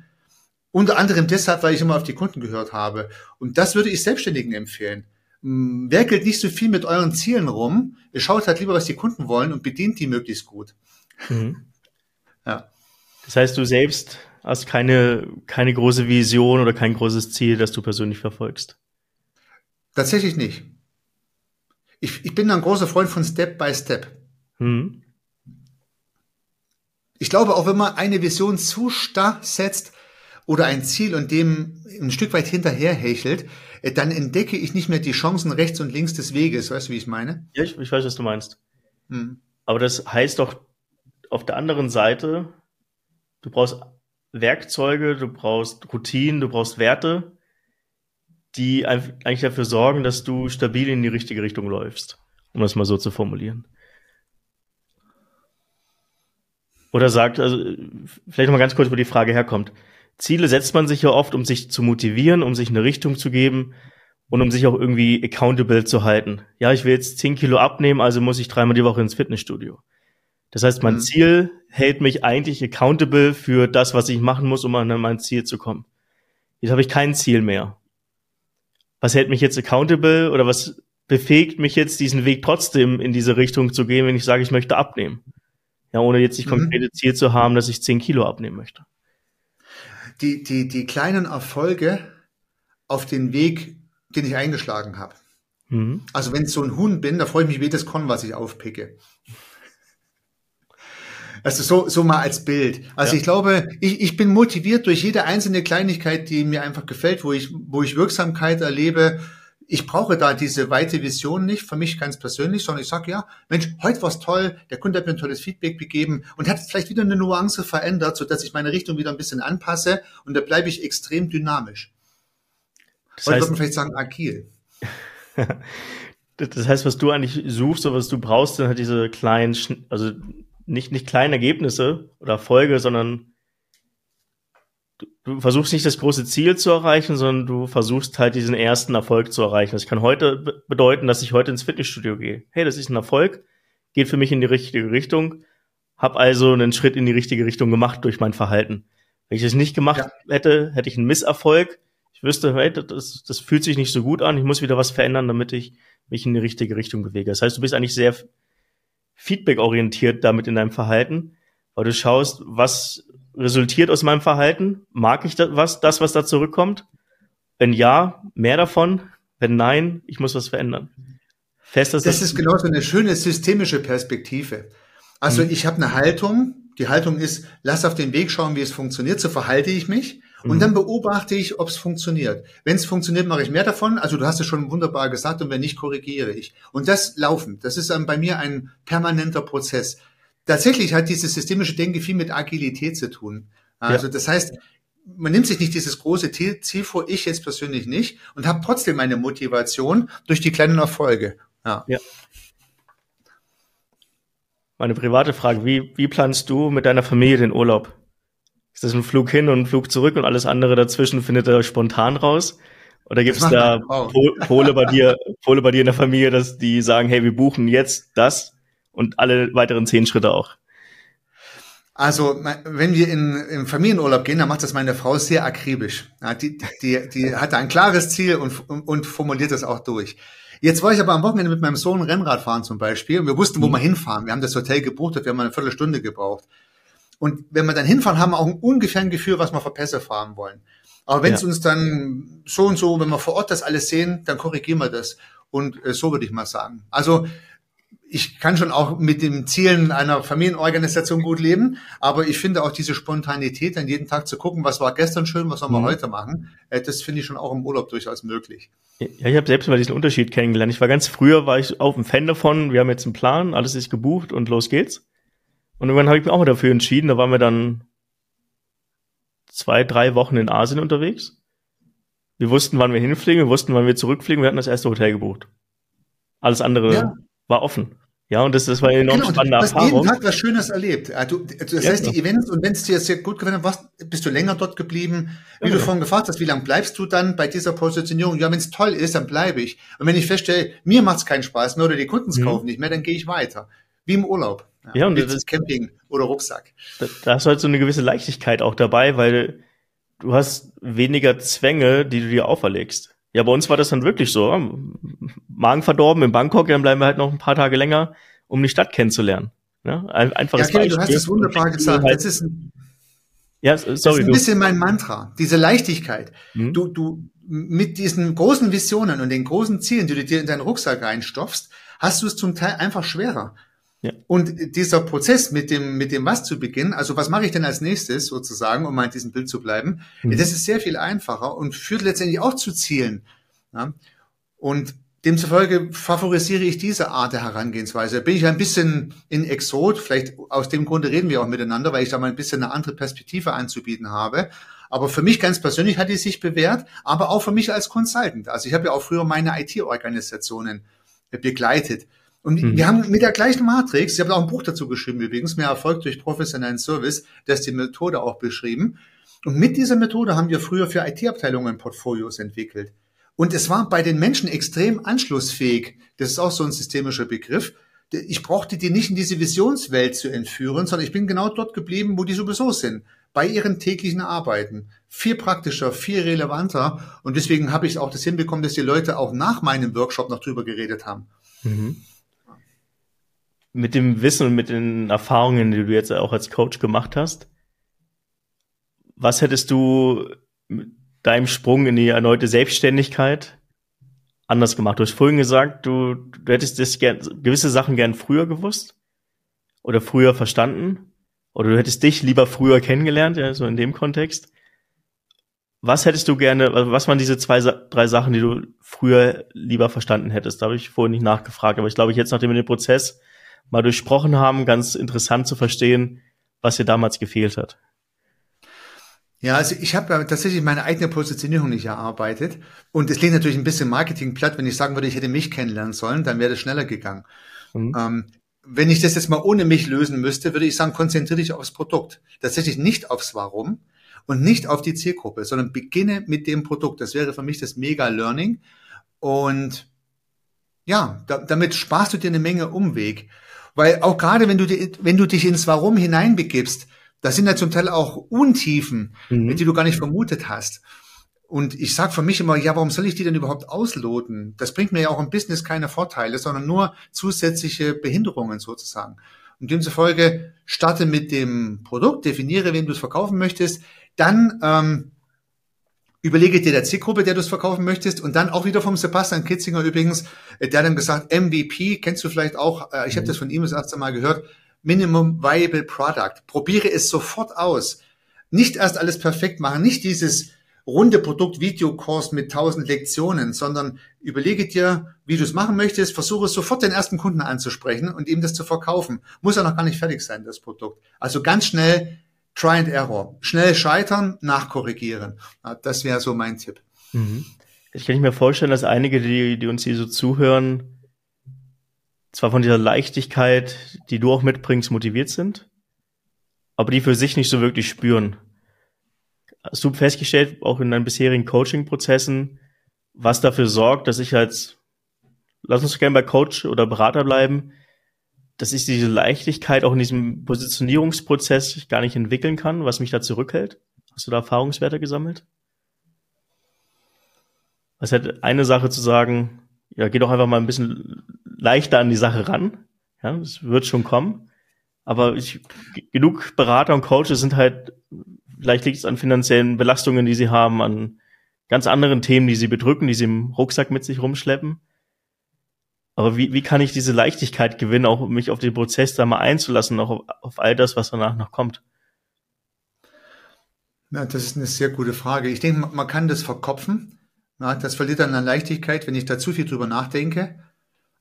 Unter anderem deshalb, weil ich immer auf die Kunden gehört habe. Und das würde ich Selbstständigen empfehlen. Hm, werkelt nicht so viel mit euren Zielen rum. Ihr schaut halt lieber, was die Kunden wollen und bedient die möglichst gut. Mhm. Ja. Das heißt, du selbst hast keine, keine große Vision oder kein großes Ziel, das du persönlich verfolgst? Tatsächlich nicht. Ich, ich bin ein großer Freund von Step by Step. Mhm. Ich glaube, auch wenn man eine Vision zu starr setzt oder ein Ziel und dem ein Stück weit hinterherhechelt, äh, dann entdecke ich nicht mehr die Chancen rechts und links des Weges. Weißt du, wie ich meine? Ja, ich, ich weiß, was du meinst. Mhm. Aber das heißt doch auf der anderen Seite, du brauchst Werkzeuge, du brauchst Routinen, du brauchst Werte, die eigentlich dafür sorgen, dass du stabil in die richtige Richtung läufst, um das mal so zu formulieren. Oder sagt, also vielleicht noch mal ganz kurz, wo die Frage herkommt. Ziele setzt man sich ja oft, um sich zu motivieren, um sich eine Richtung zu geben und um sich auch irgendwie accountable zu halten. Ja, ich will jetzt 10 Kilo abnehmen, also muss ich dreimal die Woche ins Fitnessstudio. Das heißt, mein mhm. Ziel hält mich eigentlich accountable für das, was ich machen muss, um an mein Ziel zu kommen. Jetzt habe ich kein Ziel mehr. Was hält mich jetzt accountable oder was befähigt mich jetzt, diesen Weg trotzdem in diese Richtung zu gehen, wenn ich sage, ich möchte abnehmen? Ja, ohne jetzt das mhm. konkrete Ziel zu haben, dass ich 10 Kilo abnehmen möchte. Die, die, die kleinen Erfolge auf den Weg, den ich eingeschlagen habe. Mhm. Also wenn ich so ein Huhn bin, da freue ich mich jedes Korn, was ich aufpicke. Also so, so mal als Bild. Also ja. ich glaube, ich, ich bin motiviert durch jede einzelne Kleinigkeit, die mir einfach gefällt, wo ich, wo ich Wirksamkeit erlebe. Ich brauche da diese weite Vision nicht, für mich ganz persönlich, sondern ich sage, ja, Mensch, heute war's toll, der Kunde hat mir ein tolles Feedback gegeben und hat vielleicht wieder eine Nuance verändert, sodass ich meine Richtung wieder ein bisschen anpasse und da bleibe ich extrem dynamisch. Das heute heißt, würde man vielleicht sagen, agil. das heißt, was du eigentlich suchst oder was du brauchst, sind halt diese kleinen, also nicht, nicht kleine Ergebnisse oder Erfolge, sondern du, versuchst nicht das große Ziel zu erreichen, sondern du versuchst halt diesen ersten Erfolg zu erreichen. Das kann heute bedeuten, dass ich heute ins Fitnessstudio gehe. Hey, das ist ein Erfolg, geht für mich in die richtige Richtung, habe also einen Schritt in die richtige Richtung gemacht durch mein Verhalten. Wenn ich es nicht gemacht ja. hätte, hätte ich einen Misserfolg. Ich wüsste, hey, das, das fühlt sich nicht so gut an. Ich muss wieder was verändern, damit ich mich in die richtige Richtung bewege. Das heißt, du bist eigentlich sehr feedback-orientiert damit in deinem Verhalten, weil du schaust, was resultiert aus meinem Verhalten? Mag ich das, was, das, was da zurückkommt? Wenn ja, mehr davon. Wenn nein, ich muss was verändern. Fest, das, das ist genau so eine schöne systemische Perspektive. Also mhm. ich habe eine Haltung, die Haltung ist, lass auf den Weg schauen, wie es funktioniert, so verhalte ich mich und mhm. dann beobachte ich, ob es funktioniert. Wenn es funktioniert, mache ich mehr davon. Also du hast es schon wunderbar gesagt und wenn nicht, korrigiere ich. Und das Laufen, das ist bei mir ein permanenter Prozess. Tatsächlich hat dieses systemische Denken viel mit Agilität zu tun. Also ja. das heißt, man nimmt sich nicht dieses große Ziel vor, ich jetzt persönlich nicht, und habe trotzdem meine Motivation durch die kleinen Erfolge. Ja. ja. Meine private Frage, wie, wie planst du mit deiner Familie den Urlaub? Ist das ein Flug hin und ein Flug zurück und alles andere dazwischen findet er spontan raus? Oder gibt es da Pole bei dir, Pole bei dir in der Familie, dass die sagen, hey, wir buchen jetzt das und alle weiteren zehn Schritte auch? Also, wenn wir in, in Familienurlaub gehen, dann macht das meine Frau sehr akribisch. Ja, die, die, die hat ein klares Ziel und, und, formuliert das auch durch. Jetzt war ich aber am Wochenende mit meinem Sohn Rennrad fahren zum Beispiel und wir wussten, wo mhm. wir hinfahren. Wir haben das Hotel gebucht und wir haben eine Viertelstunde gebraucht. Und wenn wir dann hinfahren, haben wir auch ungefähr ein Gefühl, was wir für Pässe fahren wollen. Aber wenn es ja. uns dann so und so, wenn wir vor Ort das alles sehen, dann korrigieren wir das. Und äh, so würde ich mal sagen. Also ich kann schon auch mit den Zielen einer Familienorganisation gut leben, aber ich finde auch diese Spontanität, dann jeden Tag zu gucken, was war gestern schön, was sollen wir mhm. heute machen, äh, das finde ich schon auch im Urlaub durchaus möglich. Ja, ich habe selbst mal diesen Unterschied kennengelernt. Ich war ganz früher, war ich auf dem Fan davon, wir haben jetzt einen Plan, alles ist gebucht und los geht's. Und irgendwann habe ich mich auch mal dafür entschieden, da waren wir dann zwei, drei Wochen in Asien unterwegs. Wir wussten, wann wir hinfliegen, wir wussten, wann wir zurückfliegen, wir hatten das erste Hotel gebucht. Alles andere ja war offen. Ja, und das, das war eine enorm genau, spannende du hast Erfahrung. jeden Tag was Schönes erlebt. Du, das ja, heißt, die Events, und wenn es dir sehr gut gefallen hat, bist du länger dort geblieben. Wie ja, du vorhin gefragt hast, wie lange bleibst du dann bei dieser Positionierung? Ja, wenn es toll ist, dann bleibe ich. Und wenn ich feststelle, mir macht es keinen Spaß mehr oder die Kunden mhm. kaufen nicht mehr, dann gehe ich weiter. Wie im Urlaub. Ja, ja und das ist Camping oder Rucksack. Da, da hast du halt so eine gewisse Leichtigkeit auch dabei, weil du hast weniger Zwänge, die du dir auferlegst. Ja, bei uns war das dann wirklich so. Magen verdorben in Bangkok, dann bleiben wir halt noch ein paar Tage länger, um die Stadt kennenzulernen. Ja, einfach ja, okay, du hast es wunderbar gesagt. Halt das ist ein, ja, sorry, das ist ein bisschen mein Mantra, diese Leichtigkeit. Mhm. Du, du, mit diesen großen Visionen und den großen Zielen, die du dir in deinen Rucksack reinstopfst, hast du es zum Teil einfach schwerer. Ja. Und dieser Prozess mit dem, mit dem was zu beginnen, also was mache ich denn als nächstes sozusagen, um mal in diesem Bild zu bleiben, mhm. das ist sehr viel einfacher und führt letztendlich auch zu Zielen. Ja? Und demzufolge favorisiere ich diese Art der Herangehensweise. Bin ich ein bisschen in Exot, vielleicht aus dem Grunde reden wir auch miteinander, weil ich da mal ein bisschen eine andere Perspektive anzubieten habe. Aber für mich ganz persönlich hat die sich bewährt, aber auch für mich als Consultant. Also ich habe ja auch früher meine IT-Organisationen begleitet. Und mhm. wir haben mit der gleichen Matrix, ich habe auch ein Buch dazu geschrieben übrigens, mehr Erfolg durch professionellen Service, da ist die Methode auch beschrieben. Und mit dieser Methode haben wir früher für IT-Abteilungen Portfolios entwickelt. Und es war bei den Menschen extrem anschlussfähig. Das ist auch so ein systemischer Begriff. Ich brauchte die nicht in diese Visionswelt zu entführen, sondern ich bin genau dort geblieben, wo die sowieso sind. Bei ihren täglichen Arbeiten. Viel praktischer, viel relevanter. Und deswegen habe ich auch das hinbekommen, dass die Leute auch nach meinem Workshop noch drüber geredet haben. Mhm mit dem Wissen und mit den Erfahrungen, die du jetzt auch als Coach gemacht hast, was hättest du mit deinem Sprung in die erneute Selbstständigkeit anders gemacht? Du hast vorhin gesagt, du, du hättest das gern, gewisse Sachen gern früher gewusst oder früher verstanden oder du hättest dich lieber früher kennengelernt, ja, so in dem Kontext. Was hättest du gerne, was waren diese zwei, drei Sachen, die du früher lieber verstanden hättest? Da habe ich vorhin nicht nachgefragt, aber ich glaube, ich jetzt, nachdem wir den Prozess mal durchsprochen haben, ganz interessant zu verstehen, was dir damals gefehlt hat. Ja, also ich habe ja tatsächlich meine eigene Positionierung nicht erarbeitet. Und es liegt natürlich ein bisschen Marketing platt. Wenn ich sagen würde, ich hätte mich kennenlernen sollen, dann wäre das schneller gegangen. Mhm. Ähm, wenn ich das jetzt mal ohne mich lösen müsste, würde ich sagen, konzentriere dich aufs Produkt. Tatsächlich nicht aufs Warum und nicht auf die Zielgruppe, sondern beginne mit dem Produkt. Das wäre für mich das Mega-Learning. Und ja, da, damit sparst du dir eine Menge Umweg. Weil auch gerade wenn du, wenn du dich ins Warum hineinbegibst, da sind ja zum Teil auch Untiefen, mhm. die du gar nicht vermutet hast. Und ich sage für mich immer, ja, warum soll ich die denn überhaupt ausloten? Das bringt mir ja auch im Business keine Vorteile, sondern nur zusätzliche Behinderungen sozusagen. Und demzufolge starte mit dem Produkt, definiere, wem du es verkaufen möchtest, dann ähm, überlege dir der Zielgruppe, der du es verkaufen möchtest und dann auch wieder vom Sebastian Kitzinger übrigens, äh, der dann gesagt, MVP, kennst du vielleicht auch, äh, ich habe mhm. das von ihm das erste Mal gehört, Minimum Viable Product. Probiere es sofort aus. Nicht erst alles perfekt machen, nicht dieses runde Produkt-Videokurs mit tausend Lektionen, sondern überlege dir, wie du es machen möchtest, versuche sofort den ersten Kunden anzusprechen und ihm das zu verkaufen. Muss ja noch gar nicht fertig sein, das Produkt. Also ganz schnell Try and Error. Schnell scheitern, nachkorrigieren. Das wäre so mein Tipp. Mhm. Ich kann mir vorstellen, dass einige, die, die uns hier so zuhören, zwar von dieser Leichtigkeit, die du auch mitbringst, motiviert sind, aber die für sich nicht so wirklich spüren. Hast du festgestellt, auch in deinen bisherigen Coaching-Prozessen, was dafür sorgt, dass ich als, lass uns gerne bei Coach oder Berater bleiben, dass ich diese Leichtigkeit auch in diesem Positionierungsprozess gar nicht entwickeln kann, was mich da zurückhält? Hast du da Erfahrungswerte gesammelt? Es hätte eine Sache zu sagen, ja, geh doch einfach mal ein bisschen leichter an die Sache ran. Ja, es wird schon kommen. Aber ich, genug Berater und Coaches sind halt Vielleicht liegt es an finanziellen Belastungen, die sie haben, an ganz anderen Themen, die sie bedrücken, die sie im Rucksack mit sich rumschleppen. Aber wie, wie kann ich diese Leichtigkeit gewinnen, auch mich auf den Prozess da mal einzulassen, auch auf, auf all das, was danach noch kommt? Ja, das ist eine sehr gute Frage. Ich denke, man kann das verkopfen. Ja, das verliert dann an Leichtigkeit, wenn ich da zu viel drüber nachdenke.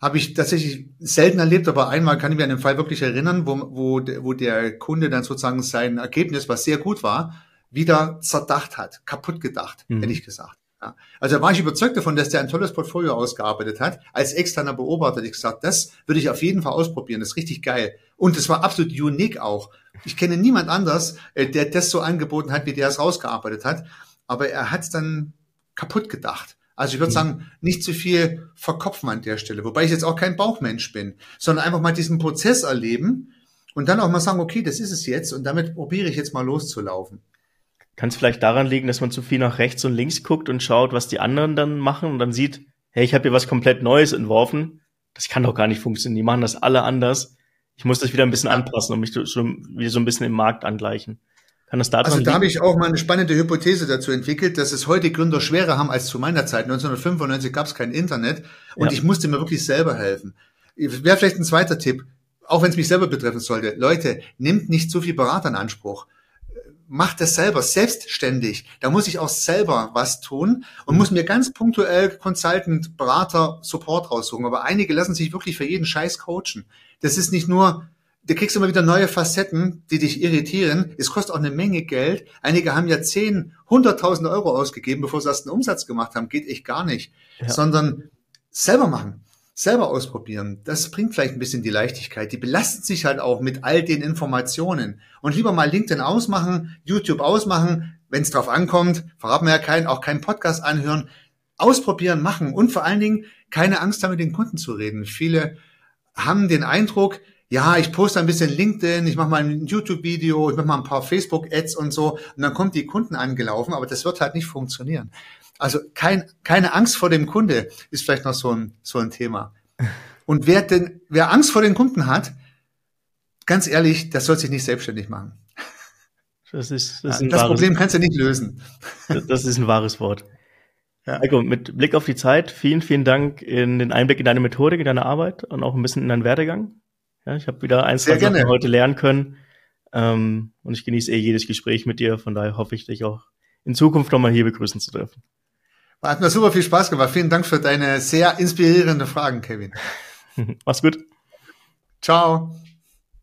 Habe ich tatsächlich selten erlebt, aber einmal kann ich mir an den Fall wirklich erinnern, wo, wo, wo der Kunde dann sozusagen sein Ergebnis, was sehr gut war, wieder zerdacht hat, kaputt gedacht, mhm. hätte ich gesagt. Ja. Also da war ich überzeugt davon, dass der ein tolles Portfolio ausgearbeitet hat. Als externer Beobachter ich gesagt, das würde ich auf jeden Fall ausprobieren, das ist richtig geil. Und es war absolut unique auch. Ich kenne niemand anders, äh, der das so angeboten hat, wie der es rausgearbeitet hat. Aber er hat es dann kaputt gedacht. Also ich würde mhm. sagen, nicht zu viel verkopfen an der Stelle, wobei ich jetzt auch kein Bauchmensch bin, sondern einfach mal diesen Prozess erleben und dann auch mal sagen, okay, das ist es jetzt und damit probiere ich jetzt mal loszulaufen. Kann es vielleicht daran liegen, dass man zu viel nach rechts und links guckt und schaut, was die anderen dann machen und dann sieht, hey, ich habe hier was komplett Neues entworfen, das kann doch gar nicht funktionieren, die machen das alle anders. Ich muss das wieder ein bisschen anpassen und mich so, wieder so ein bisschen im Markt angleichen. Kann das daran Also da habe ich auch mal eine spannende Hypothese dazu entwickelt, dass es heute Gründer schwerer haben als zu meiner Zeit. 1995 gab es kein Internet und ja. ich musste mir wirklich selber helfen. Wäre vielleicht ein zweiter Tipp, auch wenn es mich selber betreffen sollte. Leute, nimmt nicht zu viel Berater in Anspruch. Macht das selber, selbstständig. Da muss ich auch selber was tun und muss mir ganz punktuell Consultant, Berater, Support raussuchen. Aber einige lassen sich wirklich für jeden Scheiß coachen. Das ist nicht nur du kriegst immer wieder neue Facetten, die dich irritieren. Es kostet auch eine Menge Geld. Einige haben ja 10, 100.000 Euro ausgegeben, bevor sie erst einen Umsatz gemacht haben. Geht echt gar nicht. Ja. Sondern selber machen, selber ausprobieren. Das bringt vielleicht ein bisschen die Leichtigkeit. Die belastet sich halt auch mit all den Informationen. Und lieber mal LinkedIn ausmachen, YouTube ausmachen, wenn es drauf ankommt, verraten wir ja keinen, auch keinen Podcast anhören. Ausprobieren, machen und vor allen Dingen keine Angst haben, mit den Kunden zu reden. Viele haben den Eindruck, ja, ich poste ein bisschen LinkedIn, ich mache mal ein YouTube-Video, ich mache mal ein paar Facebook-Ads und so, und dann kommt die Kunden angelaufen, aber das wird halt nicht funktionieren. Also kein, keine Angst vor dem Kunde ist vielleicht noch so ein, so ein Thema. Und wer denn, wer Angst vor den Kunden hat, ganz ehrlich, das soll sich nicht selbstständig machen. Das ist, das, ist das Problem kannst du nicht lösen. Das ist ein wahres Wort. Ja. Heiko, mit Blick auf die Zeit, vielen, vielen Dank in den Einblick in deine Methodik, in deine Arbeit und auch ein bisschen in deinen Werdegang. Ja, ich habe wieder ein, zwei Sachen heute lernen können. Ähm, und ich genieße eh jedes Gespräch mit dir. Von daher hoffe ich, dich auch in Zukunft nochmal hier begrüßen zu dürfen. Hat mir super viel Spaß gemacht. Vielen Dank für deine sehr inspirierenden Fragen, Kevin. Mach's gut. Ciao.